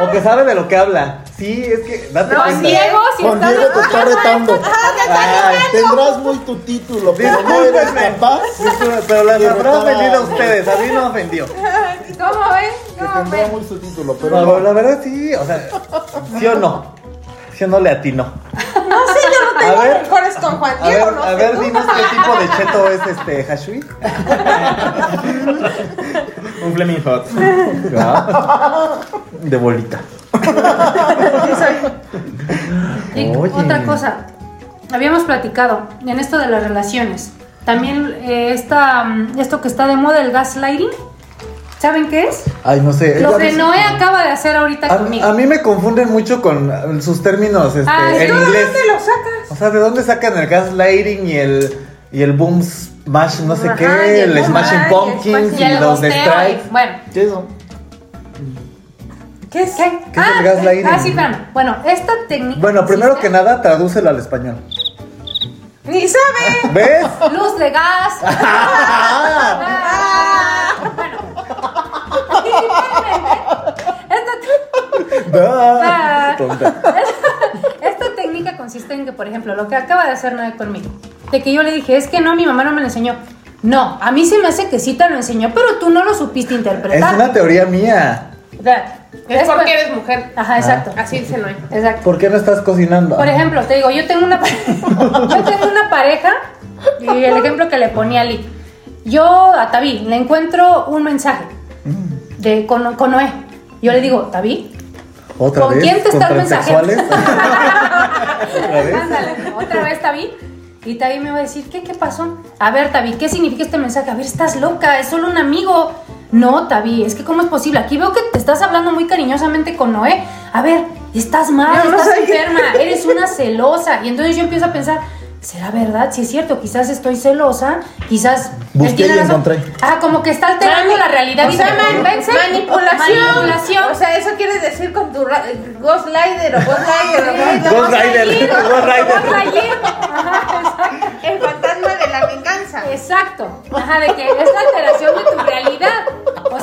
o que sabe de lo que habla. Sí, es que date No, cuenta. Diego, si Juan estás Diego te está retando. Tendrás muy tu título, pero no eres capaz. Pero las de habrá retar a- ustedes, a mí no me ofendió. ¿Cómo ven? Que ¿Cómo tendrá ven? muy su título, pero No, no. la verdad sí, o sea, sí o no. Sí o no le atinó. No sé, yo no tengo A ver, mejores con Juan A Diego, ver, no a sé ver, tú. dinos qué tipo de cheto es este Hashui. Un Fleming Hot. De bolita. Y Oye. otra cosa, habíamos platicado en esto de las relaciones. También eh, esta, mm, esto que está de moda, el gaslighting. ¿Saben qué es? Ay, no sé. Lo que Noé acaba de hacer ahorita a, conmigo. a mí me confunden mucho con sus términos este, Ay, en ¿tú de inglés. ¿Dónde lo sacas? O sea, ¿de dónde sacan el gaslighting y el y el boom smash no sé Ajá, qué, el smashing smash, pumpkins y y los de strike? Bueno, ¿Qué es eso? ¿Qué es? ¿qué? ¿Qué es el gaslighting? Ah, sí, espérame. Bueno, esta técnica. Bueno, primero que nada, tradúcelo al español. Ni sabe. ¿Ves? Luz de gas. Da. Tonta. esta técnica consiste en que, por ejemplo, lo que acaba de hacer Noé conmigo, de que yo le dije, es que no, mi mamá no me lo enseñó. No, a mí se me hace que sí te lo enseñó, pero tú no lo supiste Es interpretar. una teoría mía. Es después- porque eres mujer. Ajá, exacto. Así dice Noé. Exacto. ¿Por qué no estás cocinando? Por ejemplo, te digo, yo tengo una yo tengo una pareja y el ejemplo que le ponía a Lee. Yo a Taví le encuentro un mensaje de con, con Noé. Yo le digo, Taví, ¿Otra ¿con vez? quién te ¿Con está el mensaje? transexuales? ¿Otra vez? Ándale, otra vez Taví. Y Taví me va a decir, ¿qué, ¿qué pasó? A ver, Taví, ¿qué significa este mensaje? A ver, estás loca, es solo un amigo. No, Taví, es que ¿cómo es posible? Aquí veo que te estás hablando muy cariñosamente con Noé. A ver, estás mal, no estás enferma, eres una celosa. Y entonces yo empiezo a pensar, ¿será verdad? Si es cierto, quizás estoy celosa, quizás... Busqué y encontré. Ah, como que está alterando Mani- la realidad o sea, me man- convence. manipulación. Manipulación. O sea, eso quiere decir con tu Ghost Rider o Ghost Rider o Sí, Ghost Ghost Rider. Ghost Rider. El fantasma de la venganza. Exacto. Ajá, de que es la alteración de tu realidad.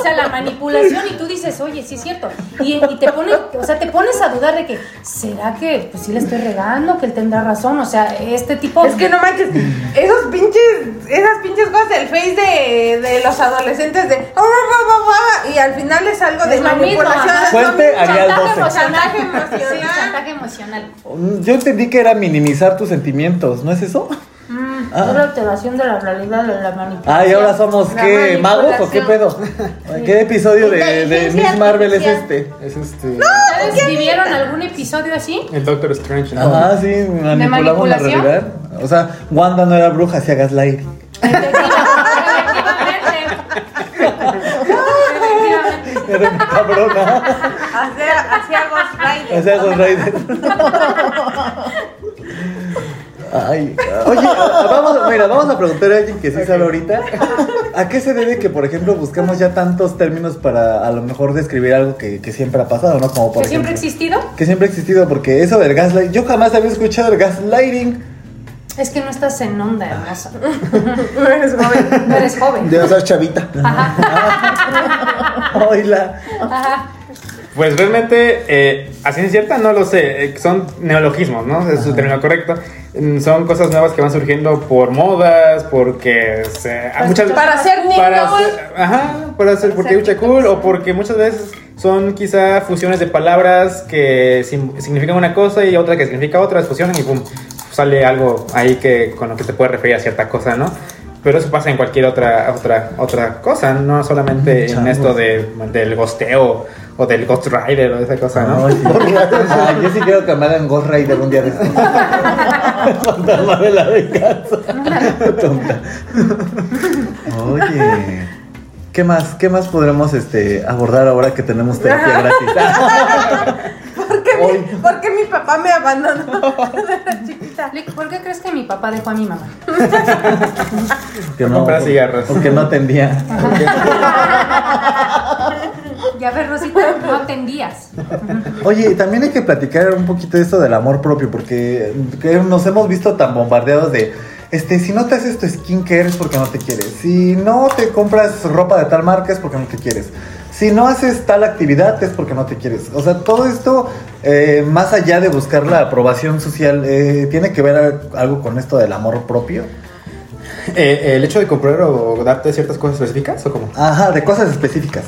O sea, la manipulación y tú dices, oye, sí es cierto. Y, y te pones, o sea, te pones a dudar de que, ¿será que pues sí le estoy regando? Que él tendrá razón. O sea, este tipo. Es que no manches, esos pinches, esas pinches cosas del face de, de los adolescentes de "Ah, ah, ah, ah", y al final es algo de Es lo mismo, manipulación. Fuente mismo. Arial chantaje 12. Chantaje Sí, emocional. chantaje emocional. Yo entendí que era minimizar tus sentimientos, ¿no es eso? Mm, Ah. Es la alteración de la realidad de la manipulación. Ah, y ahora somos qué, magos o qué pedo. manipulación. ¿Qué episodio de, de Miss Marvel es este? Es este. ¿Ustedes vivieron algún episodio así? El Doctor Strange. ¿no? Ajá, sí, manipulamos la manipulación? realidad. O sea, Wanda no era bruja, hacía gaslight. Efectivamente. Era una cabrona. Hacía Ghost Rider. Hacía Ghost Rider. Ay, oye, vamos, mira, vamos a preguntar a alguien que sí sabe ahorita. ¿A qué se debe que, por ejemplo, buscamos ya tantos términos para a lo mejor describir algo que, que siempre ha pasado, ¿no? Como por ¿Que siempre ha existido? Que siempre ha existido, porque eso del gaslight, yo jamás había escuchado el gaslighting. Es que no estás en onda, hermosa. No eres joven. No eres joven. Debe ser chavita. Oila. Ajá. Pues realmente, eh, así es cierta, no lo sé. eh, son neologismos, ¿no? Es su término correcto. Mm, Son cosas nuevas que van surgiendo por modas, porque se, Pues, muchas para ser para güey. ser- ajá, para ser porque ser cool o porque muchas veces son quizá fusiones de palabras que sim- significan una cosa y otra que significa otra, fusionan y pum, sale algo ahí que con lo que te puede referir a cierta cosa, ¿no? Pero eso pasa en cualquier otra otra otra cosa, no solamente en Changos. esto de, del gosteo o del Ghost Rider o esa cosa, ¿no? Ay. Ay, yo sí quiero que me hagan Ghost Rider un día de estos. Fantasma de la venganza. Tonta. Oye. ¿Qué más? ¿Qué más podremos este, abordar ahora que tenemos terapia gratis? ¿Por qué, Hoy. mi, por qué mi papá me abandonó cuando era chiquita? ¿Por qué crees que mi papá dejó a mi mamá? Que comprar cigarros. Porque no atendía. Ya ves, Rosita, no atendías. Oye, también hay que platicar un poquito de esto del amor propio, porque que nos hemos visto tan bombardeados de, este, si no te haces tu skincare es porque no te quieres, si no te compras ropa de tal marca es porque no te quieres, si no haces tal actividad es porque no te quieres. O sea, todo esto, eh, más allá de buscar la aprobación social, eh, tiene que ver algo con esto del amor propio. Eh, ¿El hecho de comprar o darte ciertas cosas específicas o cómo? Ajá, de cosas específicas.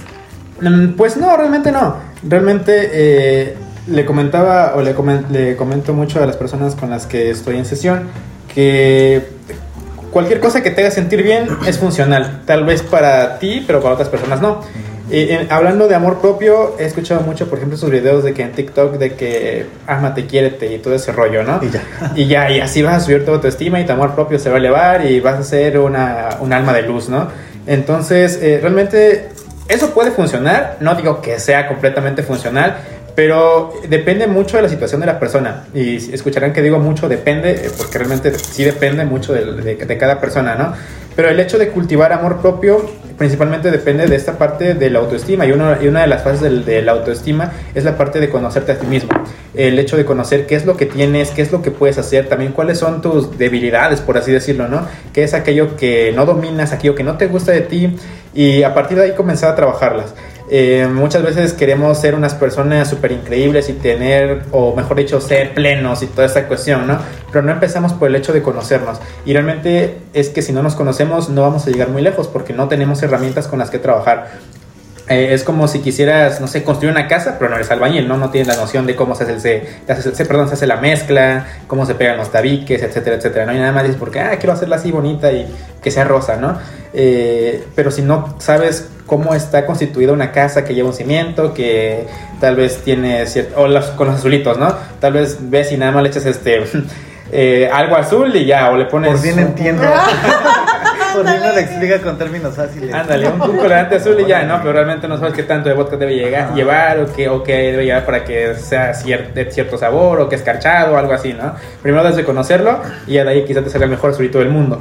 Mm, Pues no, realmente no. Realmente eh, le comentaba o le, comen- le comento mucho a las personas con las que estoy en sesión que cualquier cosa que te haga sentir bien es funcional. Tal vez para ti, pero para otras personas no. Eh, eh, hablando de amor propio, he escuchado mucho, por ejemplo, sus videos de que en TikTok de que ámate, quiérete y todo ese rollo, ¿no? Y ya. Y ya, y así vas a subir tu autoestima y tu amor propio se va a elevar y vas a ser una, un alma de luz, ¿no? Entonces, eh, realmente eso puede funcionar, no digo que sea completamente funcional, pero depende mucho de la situación de la persona. Y escucharán que digo mucho depende, eh, porque realmente sí depende mucho de, de- de cada persona, ¿no? Pero el hecho de cultivar amor propio principalmente depende de esta parte de la autoestima. Y, uno- y una de las fases del- de la autoestima es la parte de conocerte a ti mismo. El hecho de conocer qué es lo que tienes, qué es lo que puedes hacer, también cuáles son tus debilidades, por así decirlo, ¿no? Qué es aquello que no dominas, aquello que no te gusta de ti. Y a partir de ahí comenzar a trabajarlas. Eh, muchas veces queremos ser unas personas súper increíbles y tener, o mejor dicho, ser plenos y toda esta cuestión, ¿no? Pero no empezamos por el hecho de conocernos. Y realmente es que si no nos conocemos no vamos a llegar muy lejos porque no tenemos herramientas con las que trabajar. Eh, es como si quisieras, no sé, construir una casa, pero no eres albañil, ¿no? No tienes la noción de cómo se hace, el, se, se perdón, se hace la mezcla, cómo se pegan los tabiques, etcétera, etcétera, ¿no? Y nada más dices, porque, ah, quiero hacerla así bonita y que sea rosa, ¿no? Eh, pero si no sabes cómo está constituida una casa que lleva un cimiento, que tal vez tiene cierto, o los- con los azulitos, ¿no? Tal vez ves y nada más le echas este... eh, algo azul y ya, o le pones... Por fin entiendo. Por fin me lo explica con términos fáciles. Ándale, un, un colorante azul y ya, ¿no? Pero realmente no sabes qué tanto de vodka debe llegar, llevar o qué, o qué debe llevar para que sea cier- de cierto sabor o que escarchado o algo así, ¿no? Primero debes de conocerlo y ya de ahí quizás te salga el mejor azulito del mundo.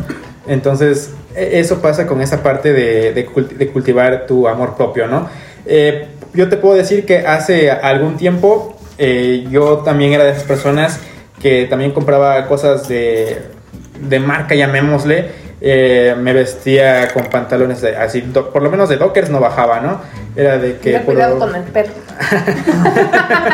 Entonces, e- eso pasa con esa parte de, de culti- de cultivar tu amor propio, ¿no? Eh, yo te puedo decir que hace algún tiempo eh, yo también era de esas personas que también compraba cosas de, de marca, llamémosle. Eh, me vestía con pantalones de- así, do- por lo menos de dockers no bajaba, ¿no? Era de que... Ten cuidado puro- con el perro.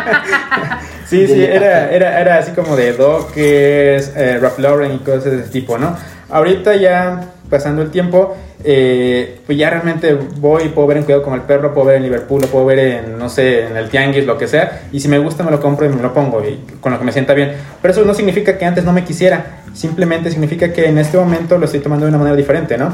Sí, sí, era, era, era así como de Dockers, eh, Ralph Lauren y cosas de ese tipo, ¿no? Ahorita ya pasando el tiempo, eh, pues ya realmente voy y puedo ver en Cuidado con el Perro, puedo ver en Liverpool, lo puedo ver en, no sé, en el Tianguis, lo que sea, y si me gusta me lo compro y me lo pongo, y con lo que me sienta bien. Pero eso no significa que antes no me quisiera, simplemente significa que en este momento lo estoy tomando de una manera diferente, ¿no?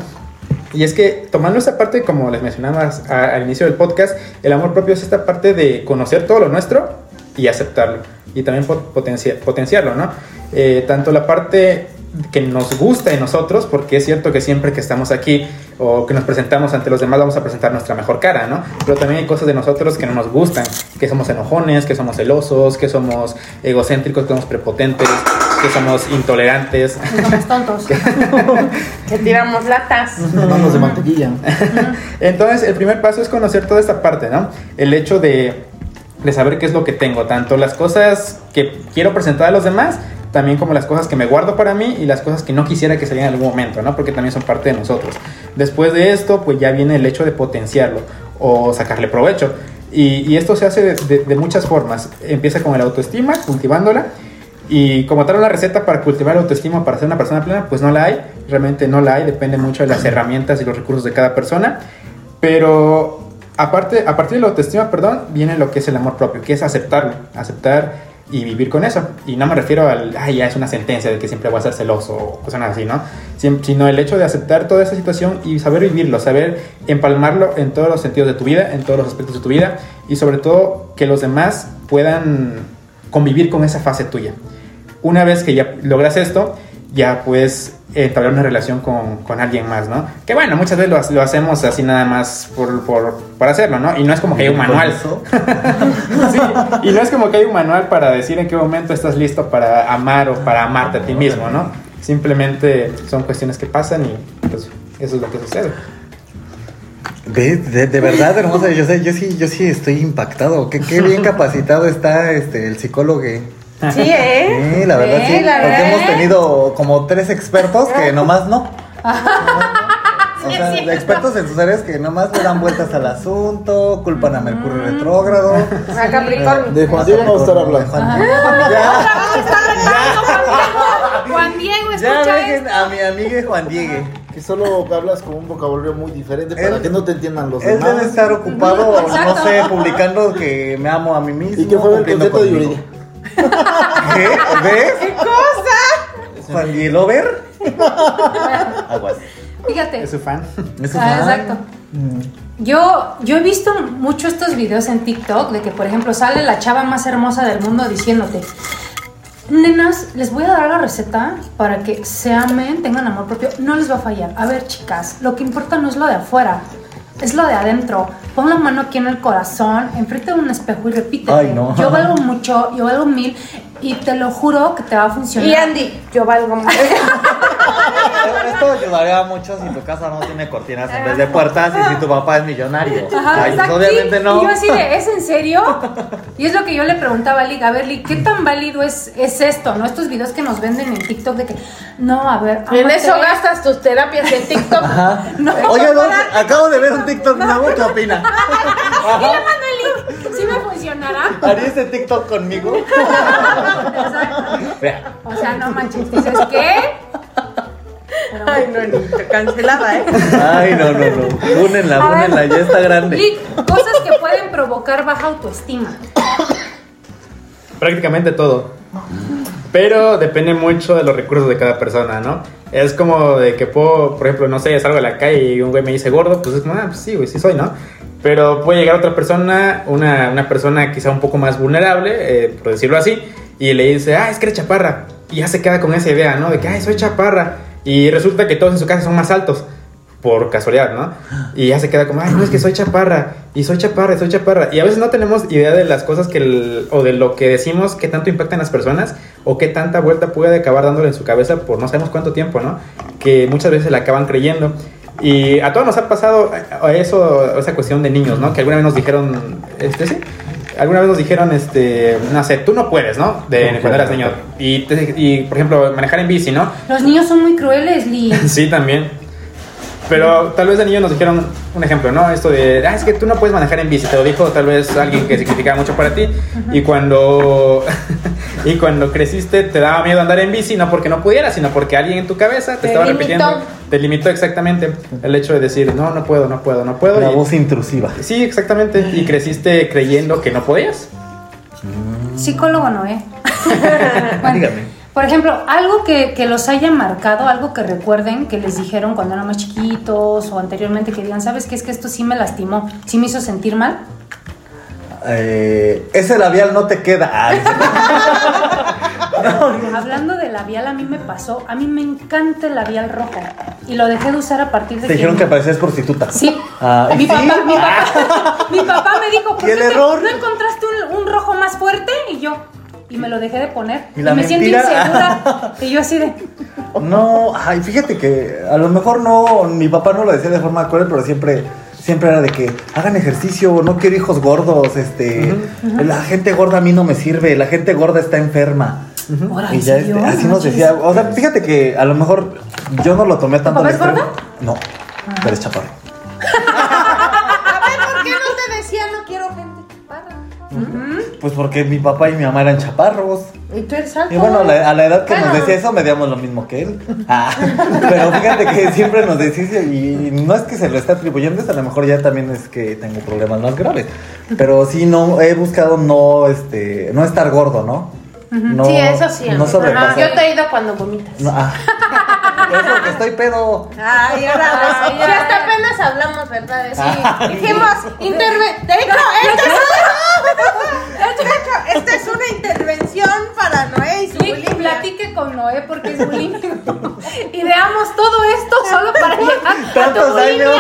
Y es que tomando esta parte, como les mencionaba al inicio del podcast, el amor propio es esta parte de conocer todo lo nuestro y aceptarlo. Y también pot- potencia- potenciarlo, ¿no? Eh, tanto la parte que nos gusta en nosotros, porque es cierto que siempre que estamos aquí o que nos presentamos ante los demás vamos a presentar nuestra mejor cara, ¿no? Pero también hay cosas de nosotros que no nos gustan, que somos enojones, que somos celosos, que somos egocéntricos, que somos prepotentes, que somos intolerantes. No somos tontos. Que tiramos latas. Manos de mantequilla. Entonces, el primer paso es conocer toda esta parte, ¿no? El hecho de, de saber qué es lo que tengo, tanto las cosas que quiero presentar a los demás, también como las cosas que me guardo para mí y las cosas que no quisiera que salieran en algún momento, ¿no? Porque también son parte de nosotros. Después de esto, pues ya viene el hecho de potenciarlo o sacarle provecho. Y, y esto se hace de, de- de muchas formas. Empieza con el autoestima, cultivándola. Y como tal una receta para cultivar la autoestima, para ser una persona plena, pues no la hay. Realmente no la hay. Depende mucho de las herramientas y los recursos de cada persona. Pero aparte, a partir de la autoestima, perdón, viene lo que es el amor propio, que es aceptarlo, aceptar y vivir con eso. Y no me refiero al, ay, ya es una sentencia de que siempre voy a ser celoso o cosas así, ¿no? Sino el hecho de aceptar toda esa situación y saber vivirlo, saber empalmarlo en todos los sentidos de tu vida, en todos los aspectos de tu vida y sobre todo que los demás puedan convivir con esa fase tuya. Una vez que ya logras esto, ya puedes entablar una relación con, con alguien más, ¿no? Que bueno, muchas veces lo, ha- lo hacemos así nada más por, por, por hacerlo, ¿no? Y no es como que hay un manual. Sí, y no es como que hay un manual para decir en qué momento estás listo para amar o para amarte a ti mismo, ¿no? Simplemente son cuestiones que pasan y pues eso es lo que sucede. De, de, de verdad, hermosa, yo, sé, yo sí, yo sí estoy impactado. Qué, qué bien capacitado está este el psicólogo. Sí, ¿eh? Sí, la verdad Sí, sí. la porque verdad. hemos tenido como tres expertos que nomás no. O sea, expertos en sus áreas que nomás le dan vueltas al asunto, culpan a Mercurio retrógrado. A Capricornio. De Juan Diego no estar hablando. Juan Diego. Juan Diego, Ya escucha dejen esto. a mi amiga Juan Diego. Que solo hablas con un vocabulario muy diferente para Él- que no te entiendan los Él demás. debe estar ocupado, no sé, publicando que me amo a mí mismo. ¿Y qué fue el concepto de. Yuridia? ¿Qué? ¿Ves? ¿Qué cosa? Juan Diego ver. Aguas. Fíjate. ¿Es su fan? Eso Ah, es- exacto. Yo, yo he visto mucho estos videos en TikTok de que, por ejemplo, sale la chava más hermosa del mundo diciéndote, nenas, les voy a dar la receta para que se amen, tengan amor propio, no les va a fallar. A ver, chicas, lo que importa no es lo de afuera, es lo de adentro. Pon la mano aquí en el corazón, enfrente de un espejo y repítete. Ay, no. Yo valgo mucho, yo valgo mil y te lo juro que te va a funcionar. Y Andy, yo valgo mucho. Esto ayudaría mucho si tu casa no tiene cortinas en vez de puertas y si tu papá es millonario. Ajá, Ay, obviamente Y- no. Y yo así de, ¿es en serio? Y es lo que yo le preguntaba a Lick, a ver, Lick, ¿qué tan válido es, es esto, no? Estos videos que nos venden en TikTok de que, no, a ver, En eso gastas tus terapias en TikTok. Ajá. No. Oye, Dos, acabo de ver un TikTok nuevo, ¿qué opina? Y le mando el link, ¿sí me funcionará? ¿Haría este TikTok conmigo? Exacto. Vea. O sea, no manches, dices, ¿qué? Pero Ay, no, ni cancelada, ¿eh? Ay, no, no, no. Únenla, únenla, ya está grande. Lick, cosas que pueden provocar baja autoestima. Prácticamente todo. Pero depende mucho de los recursos de cada persona, ¿no? Es como de que puedo, por ejemplo, no sé, salgo a la calle y un güey me dice gordo, pues es como, ah, pues sí, güey, sí soy, ¿no? Pero puede llegar otra persona, una, una persona quizá un poco más vulnerable, eh, por decirlo así, y le dice, ah, es que eres chaparra. Y ya se queda con esa idea, ¿no? De que, ay, soy chaparra. Y resulta que todos en su casa son más altos por casualidad, ¿no? Y ya se queda como, ay, no, es que soy chaparra, y soy chaparra, y soy chaparra. Y a veces no tenemos idea de las cosas que, el- o de lo que decimos, que tanto impactan las personas, o qué tanta vuelta puede acabar dándole en su cabeza por no sabemos cuánto tiempo, ¿no? Que muchas veces la acaban creyendo. Y a todos nos ha pasado a eso, esa cuestión de niños, ¿no? Que alguna vez nos dijeron, este, sí. Alguna vez nos dijeron, este, no sé, tú no puedes, ¿no? De No cuando eras niño. Y, te- y, por ejemplo, manejar en bici, ¿no? Los niños son muy crueles, Lick. Sí, también. Pero tal vez de niño nos dijeron, un ejemplo, ¿no? Esto de, ah, es que tú no puedes manejar en bici, te lo dijo tal vez alguien que significaba mucho para ti. Y cuando y cuando creciste te daba miedo andar en bici, no porque no pudieras, sino porque alguien en tu cabeza te, Te estaba limitó. repitiendo. Te limitó exactamente el hecho de decir, no, no puedo, no puedo, no puedo. La y- voz intrusiva. Sí, exactamente. Y creciste creyendo que no podías. Psicólogo no, ¿eh? Bueno, Dígame. Por ejemplo, algo que, que los haya marcado, algo que recuerden que les dijeron cuando eran más chiquitos o anteriormente que digan, ¿sabes qué? Es que esto sí me lastimó, sí me hizo sentir mal. Eh, ese labial no te queda. Ah, Hablando de labial, a mí me pasó, a mí me encanta el labial rojo y lo dejé de usar a partir de te dijeron que parecías prostituta. Sí. Ah, ¿y mi, sí? papá, mi, papá, mi papá me dijo, ¿por ¿Y el qué te- error? no encontraste un, un rojo más fuerte? Y yo, y me lo dejé de poner. ¿Y me siento insegura. Y yo así de, No, ay, fíjate que a lo mejor no, mi papá no lo decía de forma cruel, pero siempre, siempre era de que hagan ejercicio, no quiero hijos gordos, este, la gente gorda a mí no me sirve, la gente gorda está enferma. "Ahora, Y ¿en ya este, así No nos manches". decía, o sea, fíjate que a lo mejor yo no lo tomé tanto papá al es gordo? No, pero es chaparro. Pues porque mi papá y mi mamá eran chaparros. Y tú eres alto. Y bueno, a la, a la edad que nos decía eso, medíamos lo mismo que él. Ah, pero fíjate que siempre nos decía, y no es que se lo esté atribuyendo, es a lo mejor ya también es que tengo problemas más graves. Pero sí, no, he buscado no, este, no estar gordo, ¿no? No- sí, eso sí. No sobrepasar. Yo te he ido cuando vomitas. No, ah. Es porque estoy pedo. Ay, ahora sí, ya. hasta apenas hablamos, ¿verdad? Sí. Ay. Dijimos, interve... De hecho, esta es, de hecho, esta es una intervención para Noé y su bulimia. platique con Noé porque es bulímico. y veamos todo esto solo para llegar a tu años.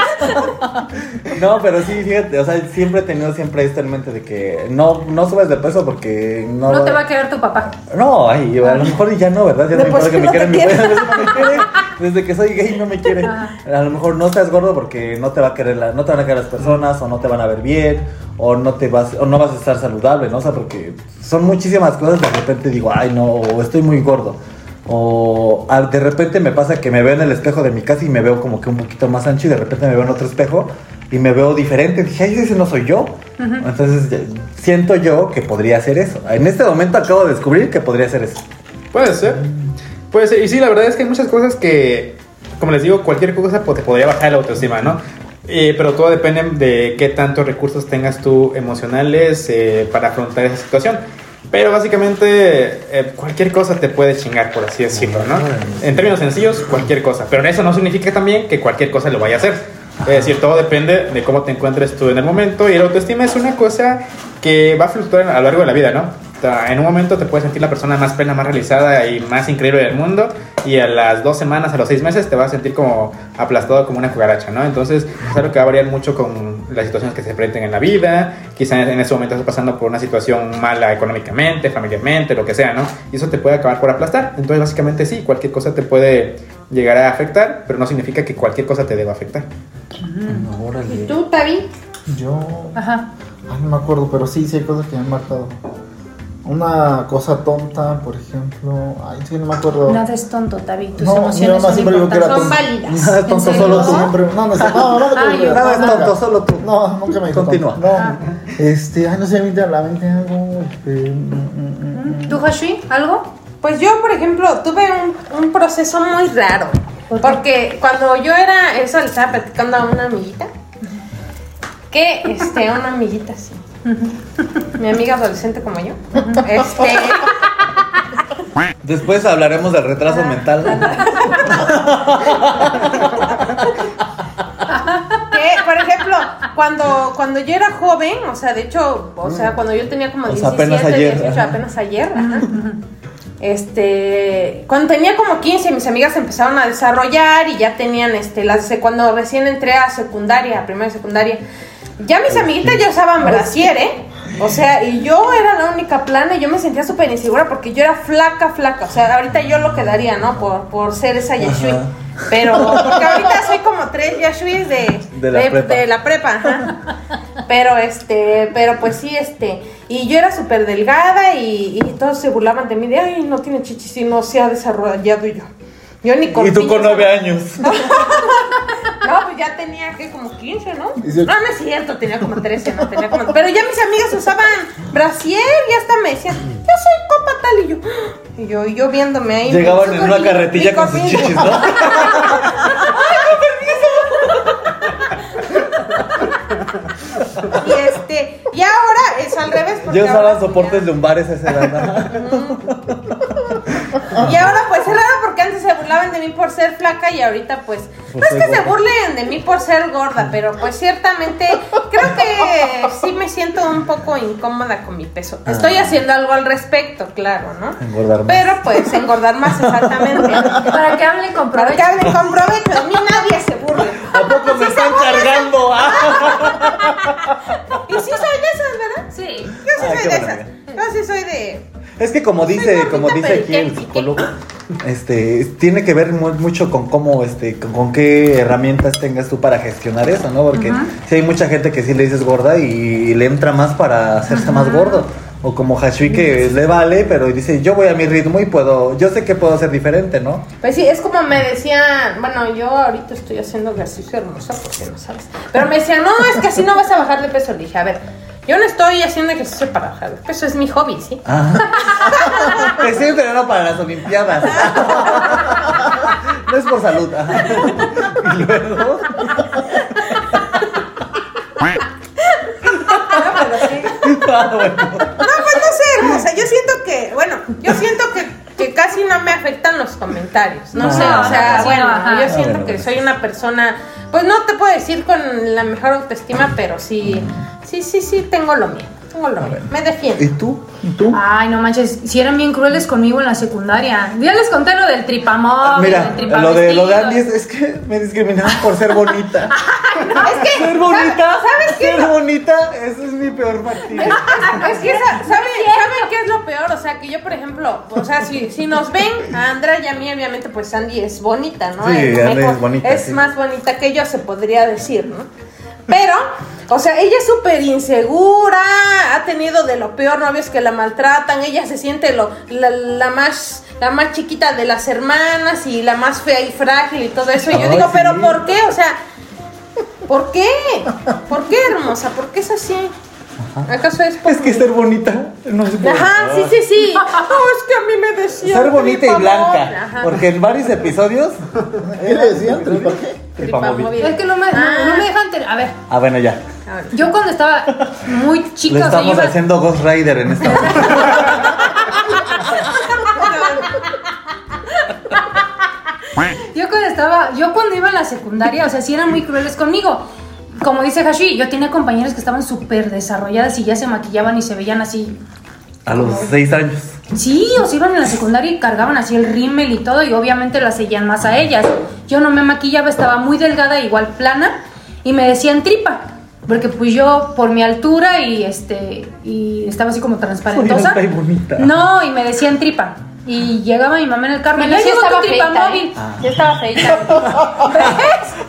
No, pero sí, fíjate, o sea, siempre he tenido siempre esto en mente de que no, no subes de peso porque no. No te va a querer tu papá. No, ay, a lo mejor ya no, ¿verdad? Ya no, me importa que me no quieran, te mi quiere. güey, a veces no me quiere. Desde que soy gay no me quiere. A lo mejor no estás gordo porque no te va a querer la- no te van a querer las personas, o no te van a ver bien, o no te vas, o no vas a estar saludable, ¿no? O sea, porque son muchísimas cosas, de repente digo, ay no, o estoy muy gordo. O ah, de repente me pasa que me veo en el espejo de mi casa y me veo como que un poquito más ancho y de repente me veo en otro espejo y me veo diferente. Dije, ay, ese no soy yo. Entonces ya- siento yo que podría ser eso. En este momento acabo de descubrir que podría ser eso. Puede ser. Puede ser. Y sí, la verdad es que hay muchas cosas que, como les digo, cualquier cosa te podría bajar la autoestima, ¿no? Eh, pero todo depende de qué tantos recursos tengas tú emocionales eh, para afrontar esa situación. Pero básicamente eh, cualquier cosa te puede chingar, por así decirlo, ¿no? En términos sencillos, cualquier cosa. Pero eso no significa también que cualquier cosa lo vaya a hacer. Es decir, todo depende de cómo te encuentres tú en el momento. Y la autoestima es una cosa que va a fluctuar a lo largo de la vida, ¿no? En un momento te puedes sentir la persona más plena, más realizada y más increíble del mundo. Y a las dos semanas, a los seis meses, te vas a sentir como aplastado como una cucaracha, ¿no? Entonces, es algo que va a variar mucho con las situaciones que se presenten en la vida. Quizá en ese momento estás pasando por una situación mala económicamente, familiarmente, lo que sea, ¿no? Y eso te puede acabar por aplastar. Entonces, básicamente, sí, cualquier cosa te puede llegar a afectar, pero no significa que cualquier cosa te deba afectar. ¿Y tú, Tavi? Yo. Ajá. Ay, no me acuerdo, pero sí, sí hay cosas que me han marcado. Una cosa tonta, por ejemplo. Ay, sí, no me acuerdo. Nada es tonto, Tavi. Tus No, emociones mamá son siempre dijo que era Son válidas. Nada es tonto, ¿En solo tú siempre. No, no, no, no, preocupes, Nada es tonto, solo tú. No, nunca me dijo Continúa. tonto. No, este, ay, no sé, a mí te la mente algo. ¿Tú, Hashui? ¿Algo? Pues yo, por ejemplo, tuve un, un proceso muy raro. Porque cuando yo era, eso le estaba platicando a una amiguita. Que, este, una amiguita así. Mi amiga adolescente como yo. Este. Después hablaremos del retraso mental. que, por ejemplo, cuando, cuando yo era joven, o sea, de hecho, o sea, cuando yo tenía como O sea, 17, apenas ayer, 18, ajá. apenas ayer, ajá. Este, cuando tenía como 15, mis amigas empezaron a desarrollar y ya tenían, este, las, cuando recién entré a secundaria, a primera y secundaria, ya mis amiguitas ya usaban brasier, ¿eh? O sea, y yo era la única plana y yo me sentía súper insegura porque yo era flaca, flaca. O sea, ahorita yo lo quedaría, ¿no? Por, por ser esa Yashui. Ajá. Pero, porque ahorita soy como tres Yashuis de, De la prepa. de la prepa, ajá. Pero este, pero pues sí, este, y yo era súper delgada y, y todos se burlaban de mí de, ay, no tiene chichis y no se ha desarrollado y yo. Yo ni Y tú con nueve años. No, pues ya tenía que como 15, ¿no? No, no es cierto, tenía como 13, no tenía como. Pero ya mis amigas usaban brasier y hasta me decían, yo soy copa tal y yo. Y yo, y yo viéndome ahí. Llegaban en una carretilla con sus chichis, ¿no? Y y ahora es al revés. porque Yo usaba soportes ya- lumbares a esa edad. Y ahora pues es raro porque antes se burlaban de mí por ser flaca y ahorita pues no Por es que se burlen de mí por ser gorda, pero pues ciertamente creo que sí me siento un poco incómoda con mi peso. Estoy haciendo algo al respecto, claro, ¿no? Ah. Engordar más. Pero pues engordar más exactamente. Para que hablen con Para que provecho. hablen con provecho, de mí nadie se burle. ¿A poco me Ah. Y sí soy de esas, ¿verdad? Sí. Yo sí Ay, soy de esas. Yo sí soy de... Es que como dice, gordita, como dice aquí el psicólogo, este, tiene que ver mu- mucho con cómo, este, con, con qué herramientas tengas tú para gestionar eso, ¿no? Porque si hay mucha gente que sí le dices gorda y, le entra más para hacerse más gordo. O como Hashui que le vale, pero dice, yo voy a mi ritmo y puedo, yo sé que puedo ser diferente, ¿no? Pues sí, es como me decían, bueno, yo ahorita estoy haciendo ejercicio hermosa porque no sabes. Pero me decían, no, es que así no vas a bajar de peso. Le dije, a ver, yo no estoy haciendo ejercicio para bajar de peso, es mi hobby, ¿sí? Te estoy entrenando para las Olimpiadas. No es por salud. Ajá. Y luego. Ah, pues no sé, hermosa, yo siento que, bueno, yo siento que, que casi no me afectan los comentarios, no No, sé, o sea, bueno, no, yo Ah, siento que pues. soy una persona, pues no te puedo decir con la mejor autoestima, pero sí, sí, sí, sí, tengo lo mío, me ¿Y defiendo. tú? ¿Y tú? Ay, no manches, si eran bien crueles conmigo en la secundaria. Ya les conté lo del tripamóvil, Mira, del tripa lo de, lo de. Andy es, es que me discriminaron por ser bonita. Es que, Ser bonita, ¿sabes qué? ser bonita, eso es mi peor martirio. Es que, sa- ¿saben, ¿saben qué es lo peor? O sea, que yo, por ejemplo, o sea, si, si nos ven a Andrea y a mí, obviamente, pues Sandy es bonita, ¿no? Sí, conejo es bonita, Es sí. más bonita que yo, se podría decir, ¿no? Pero, o sea, ella es súper insegura, ha tenido de lo peor novios que la maltratan, ella se siente lo, la, la más la más chiquita de las hermanas y la más fea y frágil y todo eso. Y yo Ay, digo, sí. pero ¿por qué? O sea, ¿por qué? ¿Por qué, hermosa? ¿Por qué es así? ¿Acaso es por Es que mi- ser bonita no se puede. Ajá, sí, sí, sí. No, es que a mí me decían. Ser bonita y blanca. Ajá. Porque en varios episodios. ¿Qué le decían? ¿Tripa qué? Tripamóvil. Es que no me, no- Ah. no me dejan. ter- A ver, Ah, bueno, ya. Yo cuando estaba muy Le chica, o sea, estamos iba- haciendo Ghost Rider en esta. Yo cuando estaba, yo cuando iba a la secundaria, o sea, sí eran muy crueles conmigo. Como dice Hashi, yo tenía compañeras que estaban súper desarrolladas y ya se maquillaban y se veían así. A los seis años. Sí, o sea, iban en la secundaria y cargaban así el rímel y todo y obviamente las seguían más a ellas. Yo no me maquillaba, estaba muy delgada, igual plana y me decían tripa. Porque pues yo por mi altura y este y estaba así como transparentosa. Soy bonita. No, y me decían tripa. Y llegaba mi mamá en el carro y ya sí estaba tu tripa feita, móvil. ¿eh? Sí estaba feita.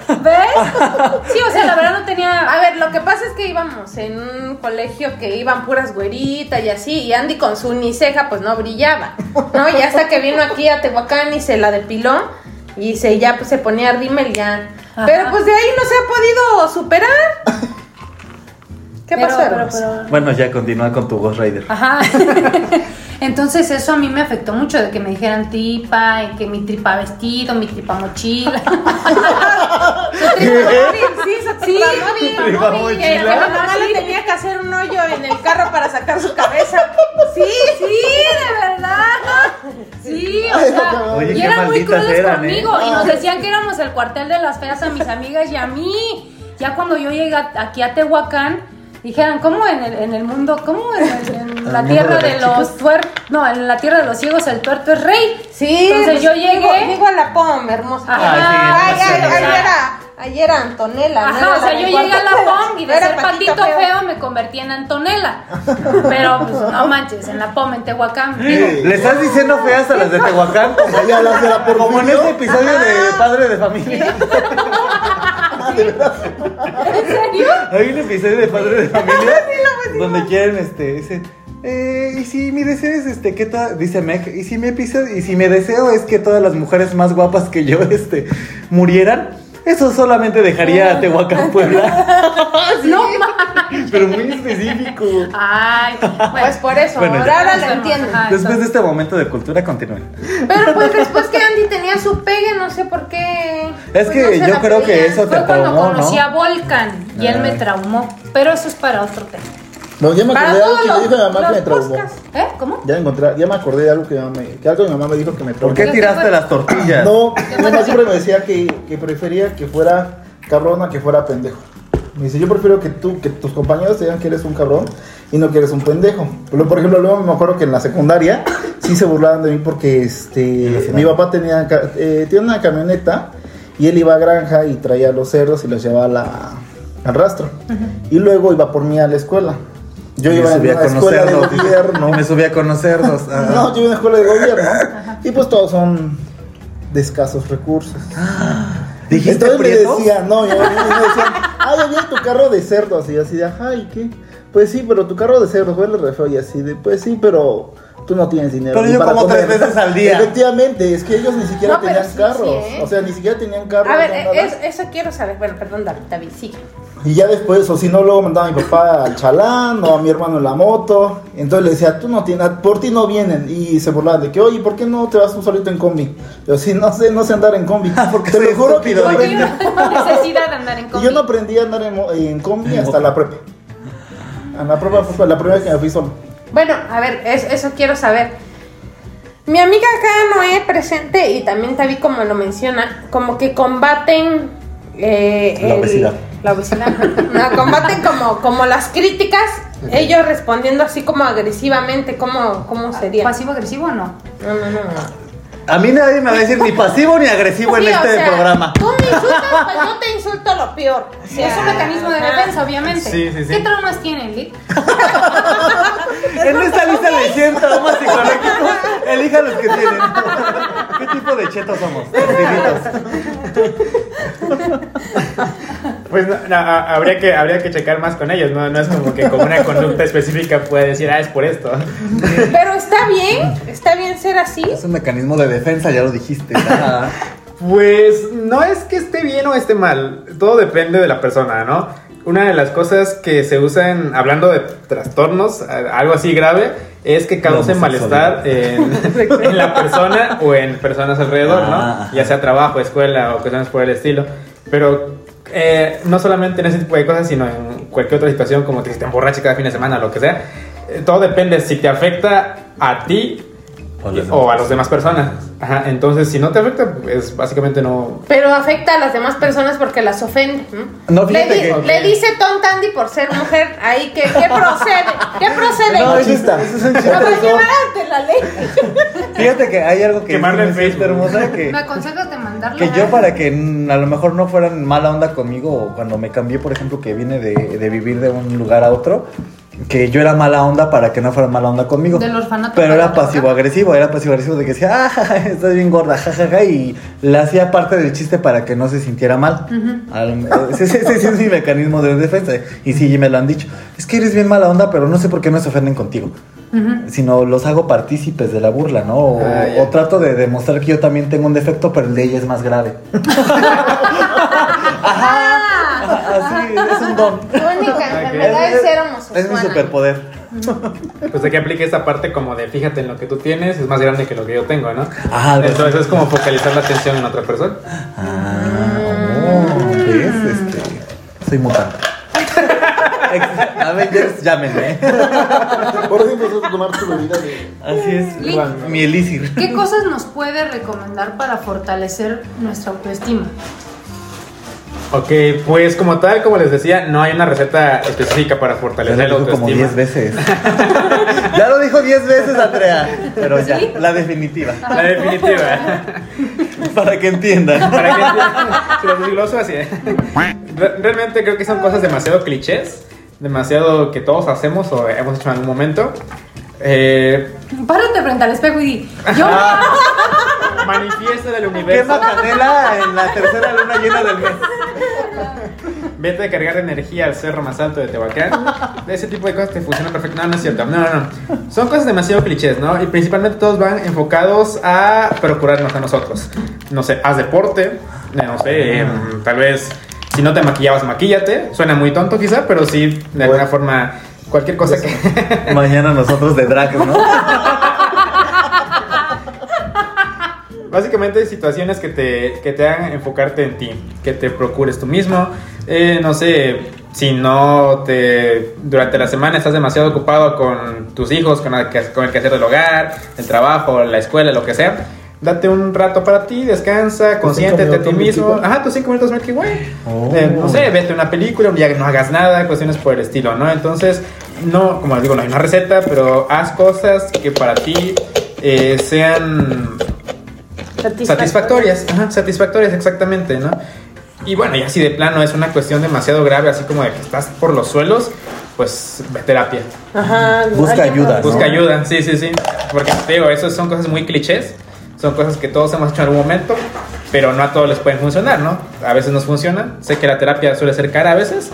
¿Ves? ¿Ves? Sí, o sea, la verdad no tenía. A ver, lo que pasa es que íbamos en un colegio que iban puras güeritas y así, y Andy con su uniceja pues no brillaba, ¿no? Y hasta que vino aquí a Tehuacán y se la depiló y se ya pues, se ponía rímel ya. Ajá. Pero pues de ahí no se ha podido superar. ¿Qué Pero- pasó, pero- Bueno, ya continúa con tu Ghost Rider. Ajá. Entonces eso a mí me afectó mucho de que me dijeran tripa, y que mi tripa vestido, mi tripa mochila. Sí, su Sí, tripamóvil. su tripamóvil. Que, que la mamá le tenía que hacer un hoyo en el carro para sacar su cabeza. Sí, Sí, de verdad. Sí, o sea, Oye, y eran muy eran, conmigo ¿eh? y nos decían que éramos el cuartel de las feas a mis amigas y a mí. Ya cuando yo llegué aquí a Tehuacán, dijeron, ¿cómo en el, en el mundo, cómo en, el- en ¿El la tierra de los tuertos, no, en la tierra de los ciegos el tuerto es rey? Sí, Entonces yo pues, llegué- Digo, a la POM, hermosa. Ajá. Ay, sí, era, ayer era Antonella. no Ajá, era o sea, yo llegué a la. POM y de ser patito feo. me convertí en Antonella. Pero pues no manches, en la POM en Tehuacán. Digo, ¿Le estás diciendo feas a las de Tehuacán? Como, Ya las de la como en este episodio de Padre de Familia. ¿En serio? Hay un episodio de Padre de Familia donde quieren, este, dicen, eh, y si mi deseo es, este, que toda, dice Meg, y si mi episodio, y si mi deseo es que todas las mujeres más guapas que yo, este, murieran, Eso solamente dejaría a Tehuacán, Puebla. No mames. Pero muy específico. Ay, Pues por eso, Bueno, ahora, ya. ahora lo entiendo. Ajá, Después de este momento de cultura, continúen. Pero pues después que Andy tenía su pegue, no sé por qué. Es pues, que no yo la creo que eso te Fue cuando traumó, conocí ¿no? a Volcan y él me Ah. traumó. Pero eso es para otro tema. No, ya me Para acordé de algo que me dijo mi mamá que me traumó. ¿Eh? ¿Cómo? Ya, encontré, ya me acordé de algo que, mi mamá me, que algo mi mamá me dijo que me traumó. ¿Por qué ¿Qué tiraste las tortillas? No, mi mamá siempre me decía que, que prefería que fuera cabrón a que fuera pendejo. Me dice, yo prefiero que tú, que tus compañeros te digan que eres un cabrón y no que eres un pendejo. Pero, por ejemplo, luego me acuerdo que en la secundaria sí se burlaban de mí porque este mi papá tenía, eh, tiene una camioneta y él iba a granja y traía los cerdos y los llevaba a la- al rastro. Y luego iba por mí a la escuela. Yo Me iba a una escuela de gobierno. Me subí a conocerlos. Ah. No, yo iba en escuela de gobierno. Y pues todos son de escasos recursos. ¿Dijiste Entonces me prietos? decían, no, yo, me decían, ay, oye, tu carro de cerdos. Y yo así de, ay, ¿qué? Pues sí, pero tu carro de cerdos huele re feo. Y así de, pues sí, pero tú no tienes dinero. Pero yo para como tres comer". veces al día. Efectivamente, es que ellos ni siquiera No, tenían sí, carros. sí, ¿eh? O sea, ni siquiera tenían carros. A ver, eh, es- eso quiero saber. Bueno, perdón, David, David, sigue. Y ya después, o si no, luego mandaba a mi papá al chalán o a mi hermano en la moto. Entonces le decía, tú no tienes, por ti no vienen. Y se burlaban de que, oye, ¿por qué no te vas tú solito en combi? Yo, sí, no sé, no sé andar en combi. Porque Te lo juro que yo aprendí, necesidad de andar en y combi. yo no aprendí a andar en, mo- en combi hasta la prepa. A la prepa fue la primera vez que me fui solo. Bueno, a ver, es- eso quiero saber. Mi amiga acá Noé presente y también Tavi como lo menciona, como que combaten eh, La el- obesidad. La obesidad. No, combaten como, como las críticas, ellos respondiendo así como agresivamente, ¿cómo, cómo sería? ¿Pasivo agresivo o no? No, no, no. A mí nadie me va a decir ni pasivo ni agresivo en o este sea, programa. Tú me insultas, pues yo te insulto lo peor. Es un mecanismo de defensa, obviamente. Sí, sí, sí. ¿Qué traumas tienen, Lick? En esta lista de 100 traumas psicológicos, elija los que tienen. ¿Qué tipo de chetos somos? Pues no, habría, que, habría que checar más con ellos, ¿no? No es como que con una conducta específica puede decir, ah, es por esto. Pero está bien, está bien ser así. Es un mecanismo de defensa, ya lo dijiste. Pues no es que esté bien o esté mal, todo depende de la persona, ¿no? Una de las cosas que se usan, hablando de trastornos, algo así grave, es que causen La malestar en, en la persona o en personas alrededor, Ah, ¿no? ajá. Ya sea trabajo, escuela o cuestiones por el estilo. Pero eh, no solamente en ese tipo de cosas, sino en cualquier otra situación, como que si te emborrachas cada fin de semana, lo que sea. Eh, todo depende si te afecta a ti O a las o a demás. las demás personas. Ajá, entonces, si no te afecta, pues básicamente no. Pero afecta a las demás personas porque las ofende. ¿no? No, le, di- que- le dice tonta Andy por ser mujer. Ahí, ¿qué, qué procede? ¿Qué procede? No, eso es, Machista. eso es ante la ley. Fíjate que hay algo que siento Facebook. hermosa que, ¿Me aconsejas de mandarlo? que yo para que a lo mejor no fueran mala onda conmigo o cuando me cambié, por ejemplo, que vine de, de vivir de un lugar a otro, que yo era mala onda para que no fueran mala onda conmigo. Del orfanato Pero era la droga. pasivo agresivo, era pasivo agresivo de que decía, ah, estás bien gorda, jajaja, y le hacía parte del chiste para que no se sintiera mal. Al- Ese, ese- ese es mi mecanismo de defensa. Y sí, me lo han dicho. Es que eres bien mala onda, pero no sé por qué no se ofenden contigo. Sino los hago partícipes de la burla, ¿no? O, Ah, o trato de demostrar que yo también tengo un defecto, pero el de ella es más grave. Ajá, es un don. Tu única enfermedad es ser homosexual. Es mi superpoder. Pues de que aplique esa parte como de fíjate en lo que tú tienes, es más grande que lo que yo tengo, ¿no? Así. Entonces es como focalizar la atención en otra persona. Ah, oh, ¿ves? Este, soy mutante. Avengers, llámenme. Por ejemplo, tú tomar tu bebida de. Así es, Link. mi elixir. ¿Qué cosas nos puede recomendar para fortalecer nuestra autoestima? Ok, pues como tal, como les decía, no hay una receta específica para Ya fortalecer lo la dijo como autoestima. 10 veces. ya lo dijo 10 veces, Andrea. Pero ya, la definitiva. La definitiva. Para que entiendan. Para que se los desgloso así. Re- Realmente creo que son cosas demasiado clichés, demasiado que todos hacemos o hemos hecho en algún momento. Eh, Párate frente al espejo y di, yo manifiesta del universo. Quema canela en la tercera luna llena del mes. Vete a cargar energía al cerro más alto de Tehuacán. Ese tipo de cosas te funcionan perfecto. No, no es cierto. No, no, no. Son cosas demasiado clichés, ¿no? Y principalmente todos van enfocados a procurarnos a nosotros. No sé, haz deporte, no sé, tal vez si no te maquillabas, maquíllate. Suena muy tonto quizá, pero sí, de alguna forma, cualquier cosa que... Mañana nosotros de drag, ¿no? Básicamente situaciones que te, que te hagan enfocarte en ti, que te procures tú mismo. Eh, no sé, si no te durante la semana estás demasiado ocupado con tus hijos, con el, que- con el quehacer del hogar, el trabajo, la escuela, lo que sea. Date un rato para ti, descansa, consiéntete a ti mismo. Ajá, tus cinco minutos Milky Way. Oh. Eh, no sé, vete una película, un día que no hagas nada, cuestiones por el estilo, ¿no? Entonces, no, como les digo, no hay una receta, pero haz cosas que para ti eh, sean satisfactorias, ajá, satisfactorias exactamente, ¿no? Y bueno, ya si de plano es una cuestión demasiado grave, así como de que estás por los suelos, pues ve a terapia. Ajá. Busca ayuda. Busca ayuda, sí, sí, sí. Porque te digo, eso son cosas muy clichés, son cosas que todos hemos hecho en algún momento, pero no a todos les pueden funcionar, ¿no? A veces nos funciona. Sé que la terapia suele ser cara a veces,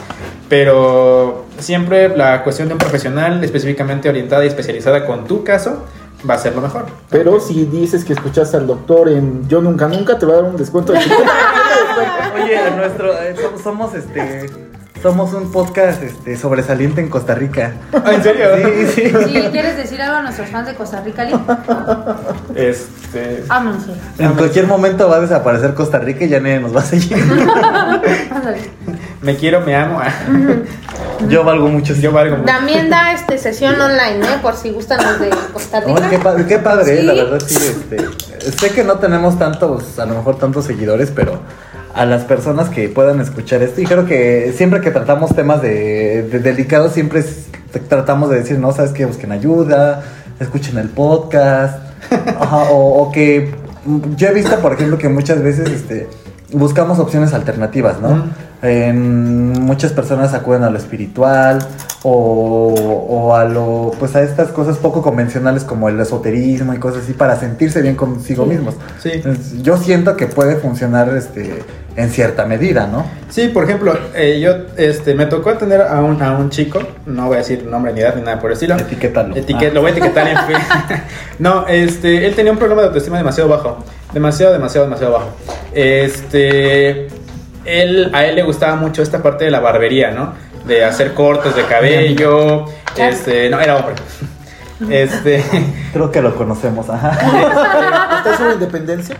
pero siempre la cuestión de un profesional específicamente orientada y especializada con tu caso va a ser lo mejor. Pero si dices que escuchaste al doctor en Yo Nunca Nunca, te va a dar un descuento de 50% de descuento. Oye, nuestro, eh, somos, somos, este, somos un podcast este, sobresaliente en Costa Rica. Ah, ¿En serio? Sí, sí. Sí, ¿quieres decir algo a nuestros fans de Costa Rica, Lee? Este. Ámense. En cualquier momento va a desaparecer Costa Rica y ya nadie nos va a seguir. Me quiero, me amo. Yo valgo mucho. Yo valgo mucho. También da este sesión online, ¿eh? Por si gustan los de Costa Rica. qué, padre, qué padre, eh, Sí. la verdad sí, este, sé que no tenemos tantos, a lo mejor tantos seguidores, pero a las personas que puedan escuchar esto, y creo que siempre que tratamos temas de, de delicados, siempre es- tratamos de decir, no, sabes que busquen ayuda, escuchen el podcast, ajá, o, o que mm, yo he visto, por ejemplo, que muchas veces, este, buscamos opciones alternativas, ¿no? Muchas personas acuden a lo espiritual o, o a lo pues a estas cosas poco convencionales como el esoterismo y cosas así para sentirse bien consigo mismos. Sí. Yo siento que puede funcionar este en cierta medida, ¿no? Sí, por ejemplo, eh, yo este, me tocó atender a un, a un chico, no voy a decir nombre ni edad ni nada por el estilo. Etiquétalo. Etiquet- Ah. Lo voy a etiquetar en Facebook. no, este, él tenía un problema de autoestima demasiado bajo. Demasiado, demasiado, demasiado bajo. Este, él, a él le gustaba mucho esta parte de la barbería, ¿no? De hacer cortes de cabello. Este, no, era hombre. Este, Creo que lo conocemos, ajá. ¿Estás en la independencia?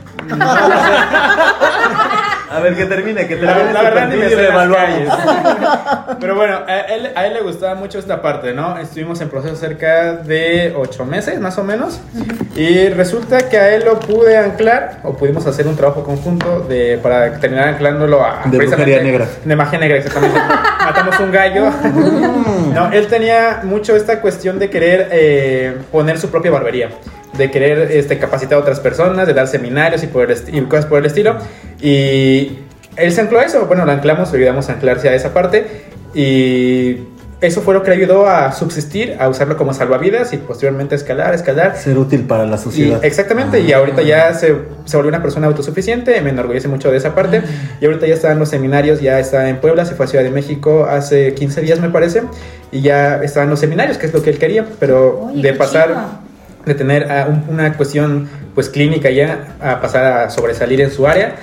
A ver, que termine, que La, termine. la su verdad ni me sé las. Pero bueno, a él, a él le gustaba mucho esta parte, ¿no? Estuvimos en proceso cerca de ocho meses, más o menos. Y resulta que a él lo pude anclar, o pudimos hacer un trabajo conjunto de, para terminar anclándolo a... De brujería negra. De magia negra, exactamente. Matamos un gallo. no, él tenía mucho esta cuestión de querer eh, poner su propia barbería de querer este, capacitar a otras personas, de dar seminarios y, esti- y cosas por el estilo. Y él se ancló a eso, bueno, lo anclamos, le ayudamos a anclarse a esa parte y eso fue lo que le ayudó a subsistir, a usarlo como salvavidas y posteriormente escalar, escalar. Ser útil para la Y, sociedad. exactamente, y ahorita ya se, se volvió una persona autosuficiente, me enorgullece mucho de esa parte. Y ahorita ya está en los seminarios, ya está en Puebla, se fue a Ciudad de México hace 15 días, me parece, y ya está en los seminarios, que es lo que él quería, pero Oye, de pasar, chido. De tener a un- una cuestión pues clínica ya, a pasar a sobresalir en su área.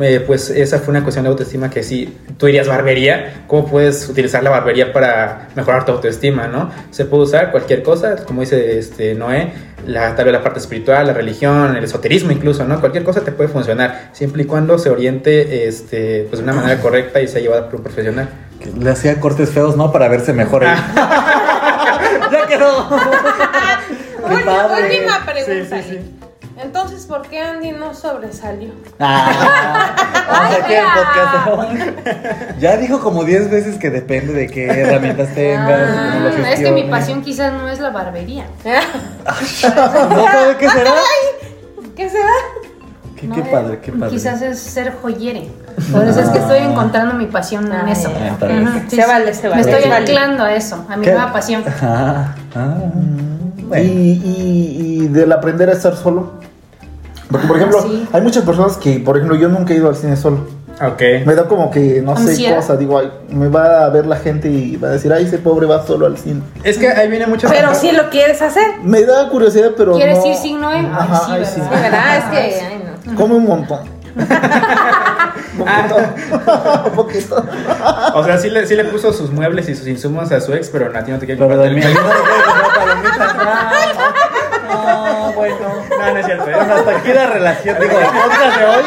eh, pues esa fue una cuestión de autoestima que si tú dirías barbería, ¿cómo puedes utilizar la barbería para mejorar tu autoestima, no? Se puede usar cualquier cosa, como dice este Noé, la, tal vez la parte espiritual, la religión, el esoterismo incluso, ¿no? Cualquier cosa te puede funcionar, siempre y cuando se oriente este, pues, de una manera correcta y sea llevada por un profesional. Le hacía cortes feos, ¿no? Para verse mejor. él. ya quedó. Qué Ul- padre. Última pregunta. Sí, sí, sí. Entonces, ¿por qué Andy no sobresalió? Ah, vamos aquí podcast. Ya dijo como 10 veces que depende de qué herramientas tengas. Ah, es que mi pasión quizás no es la barbería. ¿No sabe qué será? ¿Qué se da? Qué, No, qué padre, qué padre. Quizás es ser joyere. Por eso es que estoy encontrando mi pasión en Ah, eso. Ah, Se vale, se vale. Me estoy vale. anclando a eso, a mi ¿Qué? nueva pasión. Ah, ah, bueno. Y, y, y del aprender a estar solo. Porque, por ejemplo, sí. hay muchas personas que, por ejemplo, yo nunca he ido al cine solo. Ok. Me da como que, no sé, Ansiedad. cosa. Digo, ay, me va a ver la gente y va a decir, ay, ese pobre va solo al cine. Es que ahí viene mucho... Pero si lo quieres hacer. Me da curiosidad, pero. ¿Quieres no- ir sin Noé? Ajá, sí, ay, ¿verdad? Sí, ¿verdad? Es que, ay, no. Come un montón. Un poquito. o sea, sí le, sí le puso sus muebles y sus insumos a su ex, pero a ti no te quiere comprar no le bueno. No, no es cierto. ¿eh? Bueno, hasta aquí la relación, digo, el podcast de hoy.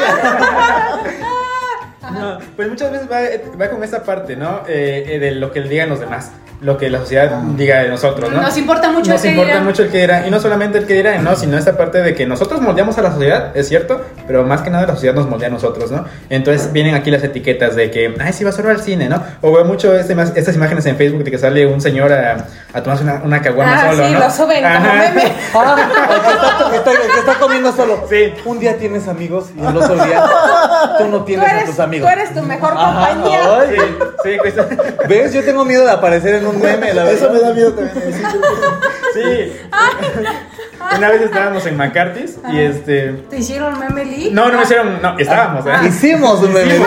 No, pues muchas veces va, va con esa parte, ¿no? Eh, eh, de lo que digan los demás, lo que la sociedad diga de nosotros, ¿no? Nos importa mucho Nos el que importa dirán. mucho el que dirán, y no solamente el que dirán, ¿no? Sino esta parte de que nosotros moldeamos a la sociedad, es cierto, pero más que nada la sociedad nos moldea a nosotros, ¿no? Entonces vienen aquí las etiquetas de que, ay, sí, va solo al cine, ¿no? O veo mucho este, estas imágenes en Facebook de que sale un señor a, a tomarse una, una caguama Ah, solo, sí, ¿no? lo suben como Ajá. meme. Ah, el que, está, está- el que está comiendo solo. Sí. Un día tienes amigos y el otro día tú no Tú tienes a tus tú amigos. eres tu mejor Ajá, compañía. ay. Sí, sí, cuesta- ¿Ves? Yo tengo miedo de aparecer en un meme, la Eso verdad. me da miedo también. sí, sí. Una vez estábamos en McCarthy's y este... ¿Te hicieron meme Lee? No, no me hicieron, no, estábamos, ¿eh? Hicimos un meme.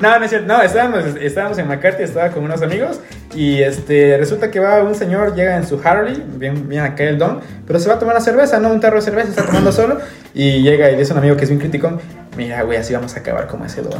No, no es cierto, no, estábamos, estábamos en McCarthy, estaba con unos amigos y este, resulta que va un señor, llega en su Harley, bien, bien acá el don, pero se va a tomar la cerveza, ¿no? Un tarro de cerveza, está tomando solo y llega y dice un amigo que es bien crítico, mira, güey, así vamos a acabar como ese don.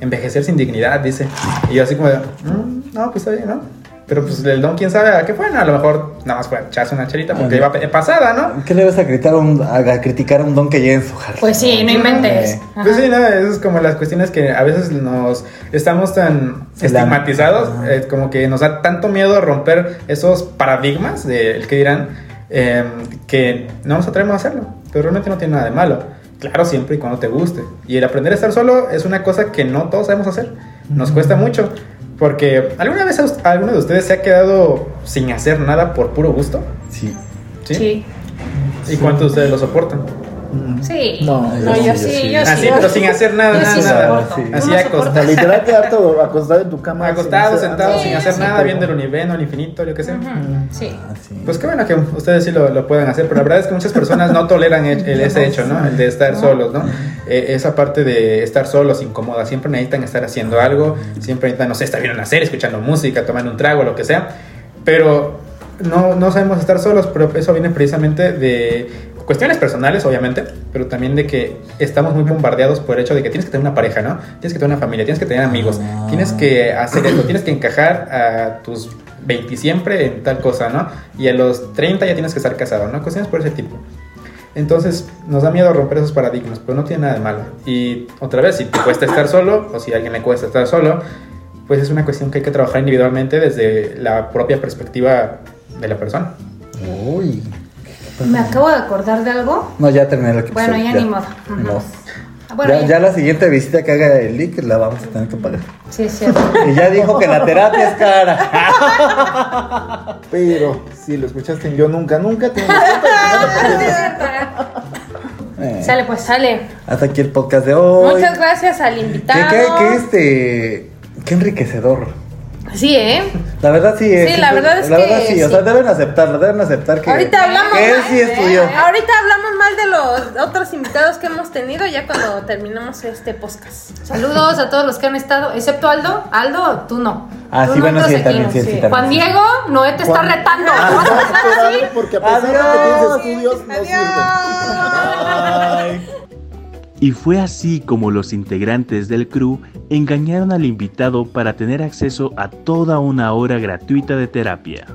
Envejecer sin dignidad, dice. Y yo así como de, "Mm, no, pues está bien, ¿no? Pero pues el don, quién sabe a qué fue, ¿no? A lo mejor nada más fue a echarse una chelita porque iba pasada, ¿no? ¿Qué le vas a criticar a un, a criticar a un don que llegue en su Harley? Pues sí, no inventes. Ajá. Pues sí, nada, eso es como las cuestiones que a veces nos estamos tan la- estigmatizados, eh, como que nos da tanto miedo romper esos paradigmas del que dirán, eh, que no nos atrevemos a hacerlo, pero realmente no tiene nada de malo. Claro, siempre y cuando te guste. Y el aprender a estar solo es una cosa que no todos sabemos hacer. Nos cuesta mucho. Porque alguna vez alguno de ustedes se ha quedado sin hacer nada por puro gusto. Sí. ¿Sí? Sí. ¿Y cuántos de ustedes lo soportan? Sí. No, No, yo sí, yo sí. Así, pero sin hacer nada, Yo nada, sí nada. Así soporta. O sea, literal quedarte acostado en tu cama. Acostado, sin sentado, Sí, sin hacer sí, nada, viendo el universo, el infinito, yo qué sé. Sí. Ah, sí. Pues qué bueno que ustedes sí lo, lo pueden hacer, pero la verdad es que muchas personas no toleran el- el- ese hecho, ¿no? El de estar solos, ¿no? Eh, esa parte de estar solos incomoda. Siempre necesitan estar haciendo algo, siempre necesitan, no sé, estar viendo una serie, escuchando música, tomando un trago, lo que sea. Pero no, no sabemos estar solos, pero eso viene precisamente de cuestiones personales, obviamente, pero también de que estamos muy bombardeados por el hecho de que tienes que tener una pareja, ¿no? Tienes que tener una familia, tienes que tener amigos, tienes que hacer esto, tienes que encajar a tus 20 siempre en tal cosa, ¿no? Y a los 30 ya tienes que estar casado, ¿no? Cuestiones por ese tipo. Entonces nos da miedo romper esos paradigmas, pero no tiene nada de malo. Y otra vez, si te cuesta estar solo o si a alguien le cuesta estar solo, pues es una cuestión que hay que trabajar individualmente desde la propia perspectiva de la persona. Uy. Me acabo de acordar de algo. No, ya terminé el episodio. Bueno, ya ni modo. Ni modo. Bueno, ya, ya. ya la siguiente visita que haga el leak la vamos a tener que pagar. Sí, es cierto. Y ya dijo que la terapia es cara. Pero si lo escuchaste en Yo Nunca Nunca, tienes Eh, Sale, pues sale. hasta aquí el podcast de hoy. Muchas gracias al ¿Qué, invitado. qué, qué, este, qué enriquecedor. Sí, ¿eh? La verdad sí es. Sí, la verdad es la que verdad sí, o sí. sea, deben aceptarlo, deben aceptar que. Ahorita hablamos que él mal, sí ¿eh? estudió. Ahorita hablamos mal de los otros invitados que hemos tenido ya cuando terminamos este podcast. Saludos a todos los que han estado, excepto Aldo. Aldo, tú no. Ah, Tú sí, no bueno, sí, aquí. también, sí, sí, también. Juan Diego, Noé te está retando. ¿Vas a empezar así? Porque a pesar de que Adiós. tienes estudios, no sirven. Ay. Y fue así como los integrantes del crew engañaron al invitado para tener acceso a toda una hora gratuita de terapia.